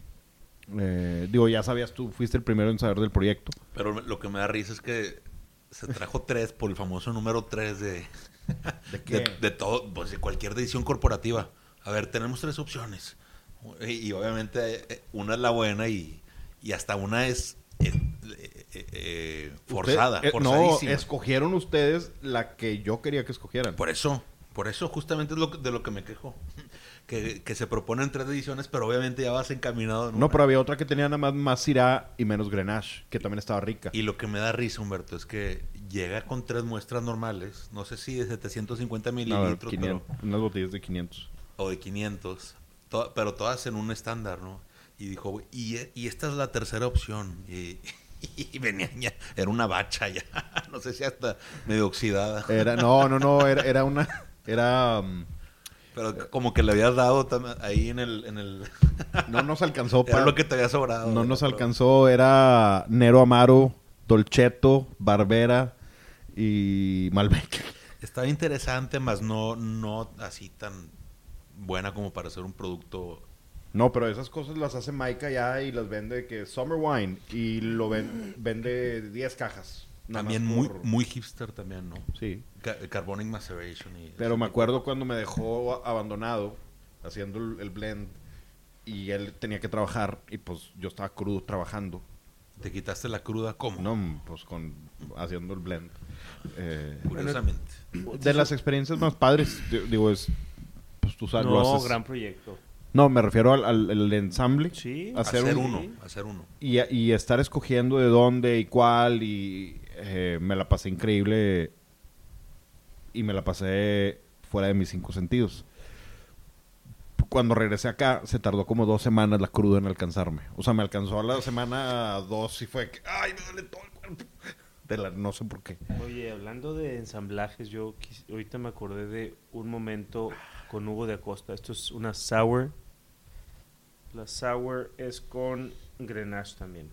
A: Eh, digo, ya sabías, tú fuiste el primero en saber del proyecto.
C: Pero lo que me da risa es que se trajo tres por el famoso número tres de,
A: ¿De qué?
C: de, de todo, pues de cualquier decisión corporativa. A ver, tenemos tres opciones. Y, y obviamente eh, una es la buena y, y hasta una es eh, eh, forzada,
A: Usted- eh, no, escogieron ustedes la que yo quería que escogieran.
C: Por eso, por eso justamente es lo que- de lo que me quejo. Que, que se proponen tres ediciones, pero obviamente ya vas encaminado. en
A: No, pero había otra que tenía nada más, más Syrah y menos Grenache, que también estaba rica.
C: Y lo que me da risa, Humberto, es que llega con tres muestras normales, no sé si de 750
A: No,
C: mililitros
A: 500,
C: pero-
A: unas botellas de 500.
C: o de 500, to- pero todas en un estándar, ¿no? Y dijo, y, y esta es la tercera opción. Y, y venía ya, era una bacha ya, no sé si hasta medio oxidada,
A: Era, no, no, no, era, era una... Era... um,
C: pero como que le habías dado ahí en el... En el
A: no nos alcanzó
C: era
A: para...
C: lo que te había sobrado.
A: No nos alcanzó, era Nero Amaro, Dolcetto, Barbera y Malbec.
C: Estaba interesante, más no, no así tan buena como para ser un producto
A: No, pero esas cosas las hace Maika ya y las vende que Summer Wine y lo ven- vende 10 cajas.
C: También muy,
A: por-
C: muy hipster también, ¿no?
A: Sí.
C: Ca- Carbonic Maceration y...
A: Pero me
C: tipo.
A: acuerdo cuando me dejó abandonado haciendo el, el blend y él tenía que trabajar y pues yo estaba crudo trabajando.
C: ¿Te quitaste la cruda cómo?
A: No, pues con haciendo el blend. Eh,
C: Curiosamente.
A: de las experiencias más padres, di- digo, es pues tú sabes, lo
B: No,
A: haces.
B: gran proyecto.
A: No, me refiero al, al- al ensamble.
B: Sí.
A: Hacer
C: hacer,
A: un-
C: uno, hacer uno.
A: Y, y estar escogiendo de dónde y cuál y eh, me la pasé increíble y me la pasé fuera de mis cinco sentidos. Cuando regresé acá se tardó como dos semanas la cruda en alcanzarme. O sea, me alcanzó a la semana dos y fue que, ay, me duele todo el cuerpo. De la, no sé por qué.
B: Oye, hablando de ensamblajes, yo quis- ahorita me acordé de un momento con Hugo de Acosta. Esto es una sour. La sour es con Grenache también.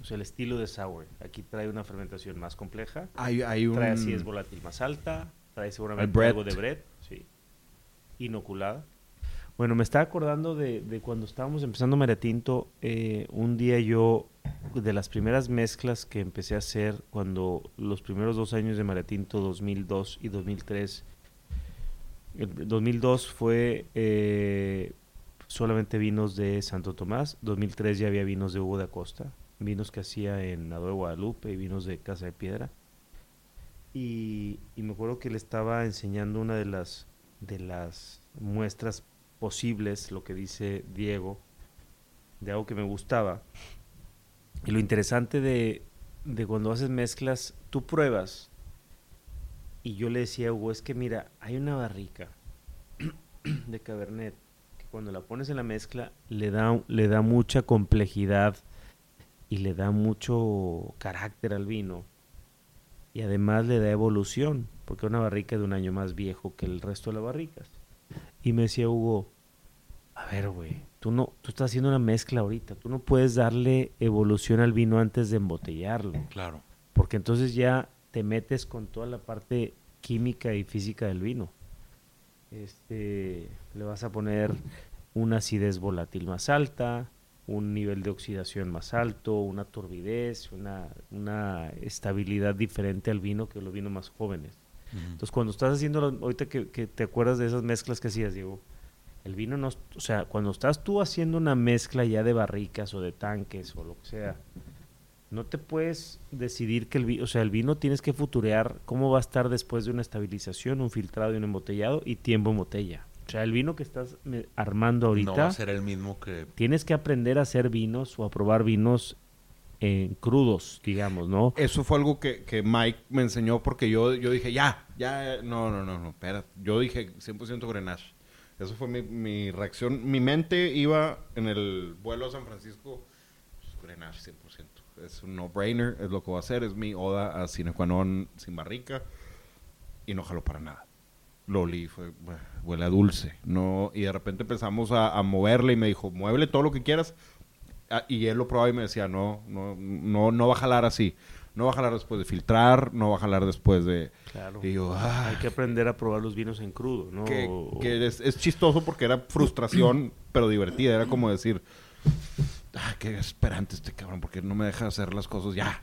B: O sea, el estilo de sour. Aquí trae una fermentación más compleja.
A: Hay, hay un...
B: Trae así es volátil más alta. Trae seguramente algo de bread. Sí. Inoculada. Bueno, me estaba acordando de, de cuando estábamos empezando María Tinto. eh, un día yo, de las primeras mezclas que empecé a hacer, cuando los primeros dos años de María Tinto, 2002 y 2003, el 2002 fue eh, solamente vinos de Santo Tomás, 2003 ya había vinos de Hugo de Acosta, vinos que hacía en Nado de Guadalupe y vinos de Casa de Piedra. Y, me acuerdo que le estaba enseñando una de las, de las muestras posibles, lo que dice Diego, de algo que me gustaba. Y lo interesante de, de cuando haces mezclas, tú pruebas. Y yo le decía a Hugo, es que mira, hay una barrica de Cabernet cuando la pones en la mezcla le da, le da mucha complejidad y le da mucho carácter al vino. Y además le da evolución, porque una barrica de un año más viejo que el resto de las barricas. Y me decía Hugo, a ver, güey, tú no, tú estás haciendo una mezcla ahorita, tú no puedes darle evolución al vino antes de embotellarlo,
C: Claro.
B: porque entonces ya te metes con toda la parte química y física del vino. Este, le vas a poner una acidez volátil más alta, un nivel de oxidación más alto, una turbidez, una, una estabilidad diferente al vino que los vinos más jóvenes. Entonces, cuando estás haciendo, lo- ahorita que, que te acuerdas de esas mezclas que hacías, Diego, el vino no, o sea, cuando estás tú haciendo una mezcla ya de barricas o de tanques o lo que sea, no te puedes decidir que el vino, o sea, el vino tienes que futurear cómo va a estar después de una estabilización, un filtrado y un embotellado y tiempo en botella. O sea, el vino que estás me- armando ahorita,
C: No va a ser el mismo que...
B: tienes que aprender a hacer vinos o a probar vinos eh, crudos, digamos, ¿no?
A: Eso fue algo que, que Mike me enseñó porque yo, yo dije, ya, ya, no, no, no, no, espera. Yo dije 100% Grenache. Eso fue mi, mi reacción. Mi mente iba en el vuelo a San Francisco, pues, Grenache 100%. Es un no-brainer, es lo que voy a hacer, es mi oda a Cine qua non sin barrica y no jaló para nada. Lo olí, fue, "Buah, huele a dulce. No, y de repente empezamos a, a moverle y me dijo, muévele todo lo que quieras. Ah, y él lo probaba y me decía, no, no, no, no va a jalar así. No va a jalar después de filtrar, no va a jalar después de...
B: Claro.
A: Y yo, "Ah".
B: Hay que aprender a probar los vinos en crudo, ¿no?
A: que, que es, es chistoso porque era frustración, pero divertida. Era como decir, ah, qué esperante este cabrón, porque no me deja hacer las cosas ya.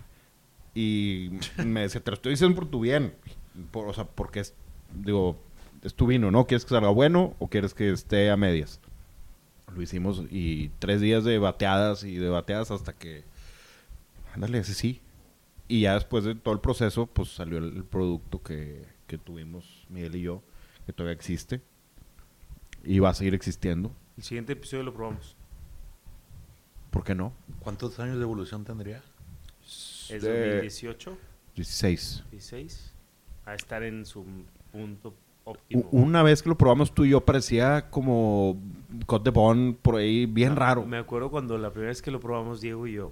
A: Y me decía, te lo estoy diciendo por tu bien. Por- o sea, porque es, digo, es tu vino, ¿no? ¿Quieres que salga bueno o quieres que esté a medias? Lo hicimos y tres días de bateadas y de bateadas hasta que, ándale, ese sí. Y ya después de todo el proceso, pues salió el, el producto que, que tuvimos Miguel y yo, que todavía existe. Y va a seguir existiendo.
B: El siguiente episodio lo probamos.
A: ¿Por qué no?
C: ¿Cuántos años de evolución tendría?
B: Es
A: De-
B: 2018,
A: 16.
B: 16. A estar en su punto óptimo.
A: Una vez que lo probamos tú y yo parecía como Côte de Bon por ahí, bien raro.
B: Me acuerdo cuando la primera vez que lo probamos Diego y yo.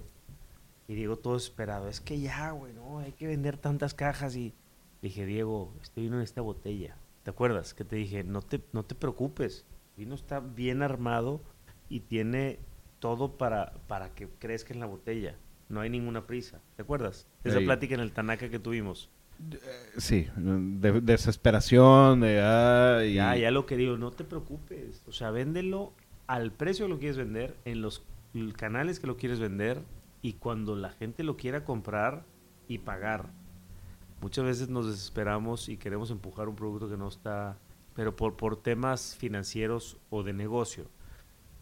B: Y Diego todo esperado. Es que ya, güey, no, hay que vender tantas cajas. Y le dije, Diego, este vino en esta botella. ¿Te acuerdas? Que te dije, no te, no te preocupes. El vino está bien armado y tiene todo para, para que crezca en la botella. No hay ninguna prisa. ¿Te acuerdas? Esa plática en el Tanaka que tuvimos.
A: Sí, de, desesperación, de... ah, y-
B: Ya, ya lo que digo, no te preocupes. O sea, véndelo al precio que lo quieres vender, en los canales que lo quieres vender, y cuando la gente lo quiera comprar y pagar. Muchas veces nos desesperamos y queremos empujar un producto que no está, pero por, por temas financieros o de negocio.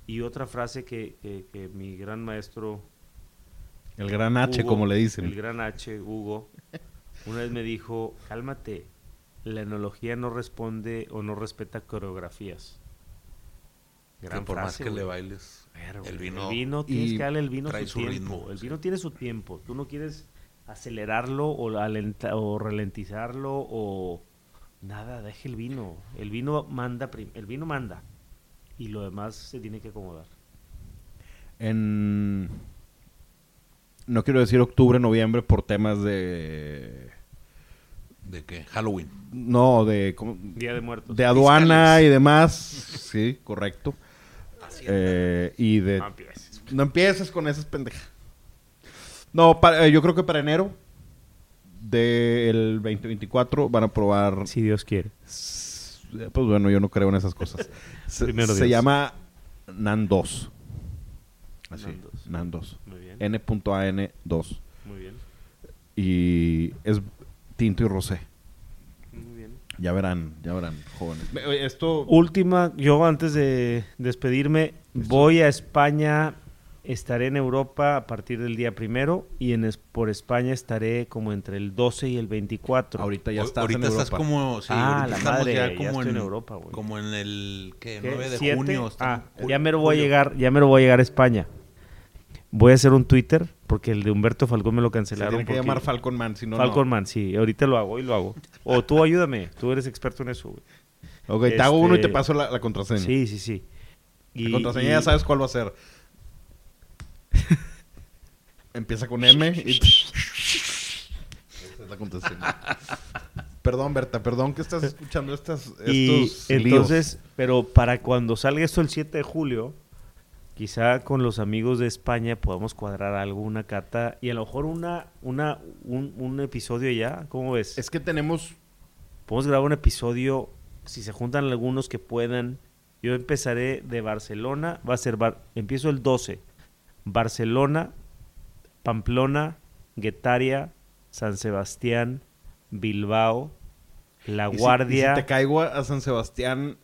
B: Y otra frase que, que- que mi gran maestro
A: El gran H,
B: Hugo,
A: como le dicen.
B: El gran H, Hugo, una vez me dijo, cálmate, la enología no responde o no respeta coreografías.
C: Que por más que le bailes,
B: Pero,
C: el vino...
B: el vino tienes
A: y
B: que darle el vino su,
C: su
B: tiempo.
C: ritmo,
B: el
C: sí.
B: vino tiene su tiempo. Tú no quieres acelerarlo o, alenta- o ralentizarlo o nada, deje el vino. El vino manda, prim- el vino manda y lo demás se tiene que acomodar.
A: En. No quiero decir octubre, noviembre por temas de.
C: ¿De qué? Halloween.
A: No, de. ¿cómo?
B: Día de Muertos.
A: De aduana
C: Fiscales.
A: y demás. Sí, correcto. Eh, y de.
B: No empieces.
A: No empieces con esas pendejas. No, para- eh, yo creo que para enero del 2024 van a probar.
B: Si Dios quiere.
A: Pues bueno, yo no creo en esas cosas. Se,
B: Primero
A: se
B: Dios.
A: llama NAN2. Así,
B: Nandos.
A: NAN2.
B: Muy bien.
A: N.AN2.
B: Muy bien.
A: Y es tinto y rosé.
B: Muy bien.
A: Ya verán, ya verán, jóvenes. Esto.
B: Última, yo antes de despedirme, voy a España, estaré en Europa a partir del día primero y en es- por España estaré como entre el 12 y el 24.
A: Ahorita ya
C: O-
A: estás
C: ahorita
A: en
C: estás
A: Europa.
C: como... Sí,
B: Ah,
C: ahorita
B: la
C: estamos
B: madre,
C: ya
B: ya
C: como
B: estoy en
C: en,
B: Europa, güey.
C: Como en el... ¿Qué?
B: ¿Qué?
C: 9 de
B: ¿Siete?
C: junio.
B: Ah, ya me lo voy a llegar, ya me lo voy a llegar a España. Voy a hacer un Twitter porque el de Humberto Falcón me lo
A: Se
B: cancelaron.
A: tiene que
B: porque-
A: llamar Falcon Man, si no,
B: Falcon
A: no.
B: Man, sí, ahorita lo hago y lo hago. O tú ayúdame, tú eres experto en eso, güey.
A: Ok, te hago uno y te
B: Este-
A: paso la, la contraseña.
B: Sí, sí, sí.
A: La
B: Y-
A: contraseña
B: y-
A: ya sabes cuál va a ser. Empieza con M y... Esa es la contraseña. perdón, Berta, perdón que estás escuchando estas,
B: Y
A: estos
B: entonces, pero para cuando salga esto el 7 de julio, quizá con los amigos de España podamos cuadrar algo, una cata y a lo mejor una, una, un, un episodio ya. ¿Cómo ves?
A: Es que tenemos...
B: Podemos grabar un episodio, si se juntan algunos que puedan. Yo empezaré de Barcelona, va a ser, Bar- empiezo el 12. Barcelona, Pamplona, Guetaria, San Sebastián, Bilbao, La
A: y si-
B: Guardia.
A: Y si, te caigo a San Sebastián,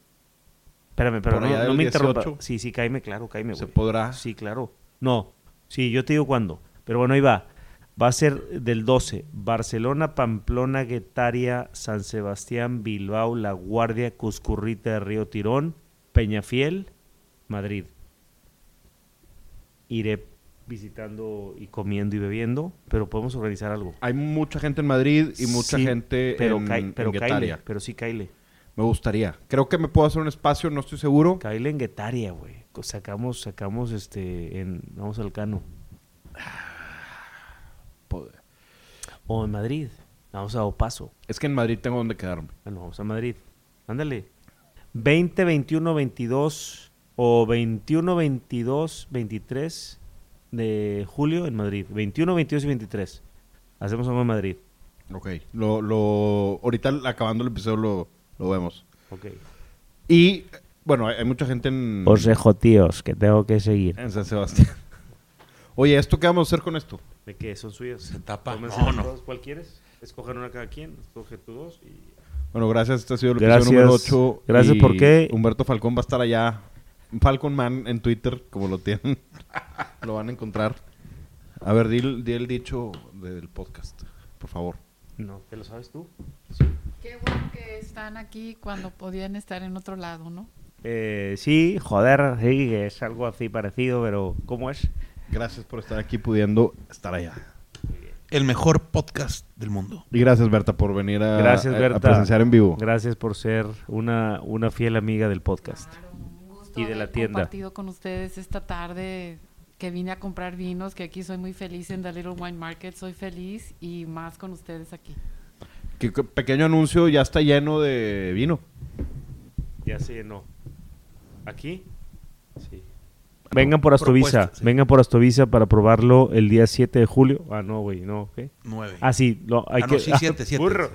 B: Espérame, pero no, me interrumpa.
A: 18.
B: Sí, sí, cáeme, claro, cáeme,
A: se
B: güey.
A: podrá...
B: Sí, claro. No, sí, yo te digo cuándo. Pero bueno, ahí va. Va a ser del 12. Barcelona, Pamplona, Guetaria, San Sebastián, Bilbao, La Guardia, Cuscurrita de Río Tirón, Peñafiel, Madrid. Iré visitando y comiendo y bebiendo, pero podemos organizar algo.
A: Hay mucha gente en Madrid y mucha
B: Sí,
A: gente
B: pero
A: en,
B: pero
A: en Guetaria.
B: pero sí caile.
A: Me gustaría. Creo que me puedo hacer un espacio, no estoy seguro.
B: Caile en Guetaria, güey. Sacamos, sacamos este, en, vamos al Cano.
A: Poder.
B: O en Madrid. Vamos a Opaso.
A: Es que en Madrid tengo donde quedarme.
B: Bueno, vamos a Madrid. Ándale. 20, 21, 22 o 21, 22, 23 de julio en Madrid. 21, 22 y 23. Hacemos algo en Madrid.
A: Ok. Lo, lo, ahorita acabando el episodio lo, lo vemos.
B: Ok.
A: Y, bueno, hay, hay mucha gente en,
B: Os dejo, tíos, que tengo que seguir.
A: en San Sebastián. Oye, ¿esto qué vamos a hacer con esto?
B: ¿De qué? ¿Son suyas?
C: Se tapa. No, no.
B: ¿Cuál quieres? Escoger una cada quien. Escoge tú dos y...
A: Bueno, gracias. Este ha sido el
B: Gracias.
A: episodio número 8.
B: Gracias, ¿por qué?
A: Humberto Falcón va a estar allá. Falcon Man en Twitter, como lo tienen. lo van a encontrar. A ver, di, el- di el dicho del podcast, por favor.
B: No, ¿te lo sabes tú?
E: Qué bueno que están aquí cuando podían estar en otro lado, ¿no?
B: Eh, sí, joder, sí, es algo así parecido, pero ¿cómo es?
A: Gracias por estar aquí pudiendo estar allá.
C: El mejor podcast del mundo.
A: Y gracias, Berta, por venir a,
B: Gracias,
A: a- a
B: Berta.
A: presenciar en vivo.
B: Gracias por ser una, una fiel amiga del podcast.
E: Claro, un gusto
B: Y de la
E: haber
B: tienda.
E: compartido con ustedes esta tarde que vine a comprar vinos, que aquí soy muy feliz en The Little Wine Market, soy feliz y más con ustedes aquí.
A: Que, que pequeño anuncio, ya está lleno de vino.
B: Ya se llenó. ¿Aquí? Sí. Vengan por Astovisa,
C: sí.
B: vengan por Astovisa para probarlo el día 7 de julio. Ah, no, güey, no, ¿qué?
C: Nueve.
B: Ah, sí, lo, hay
C: Ah,
B: que...
C: no, sí, siete, siete.
B: burro.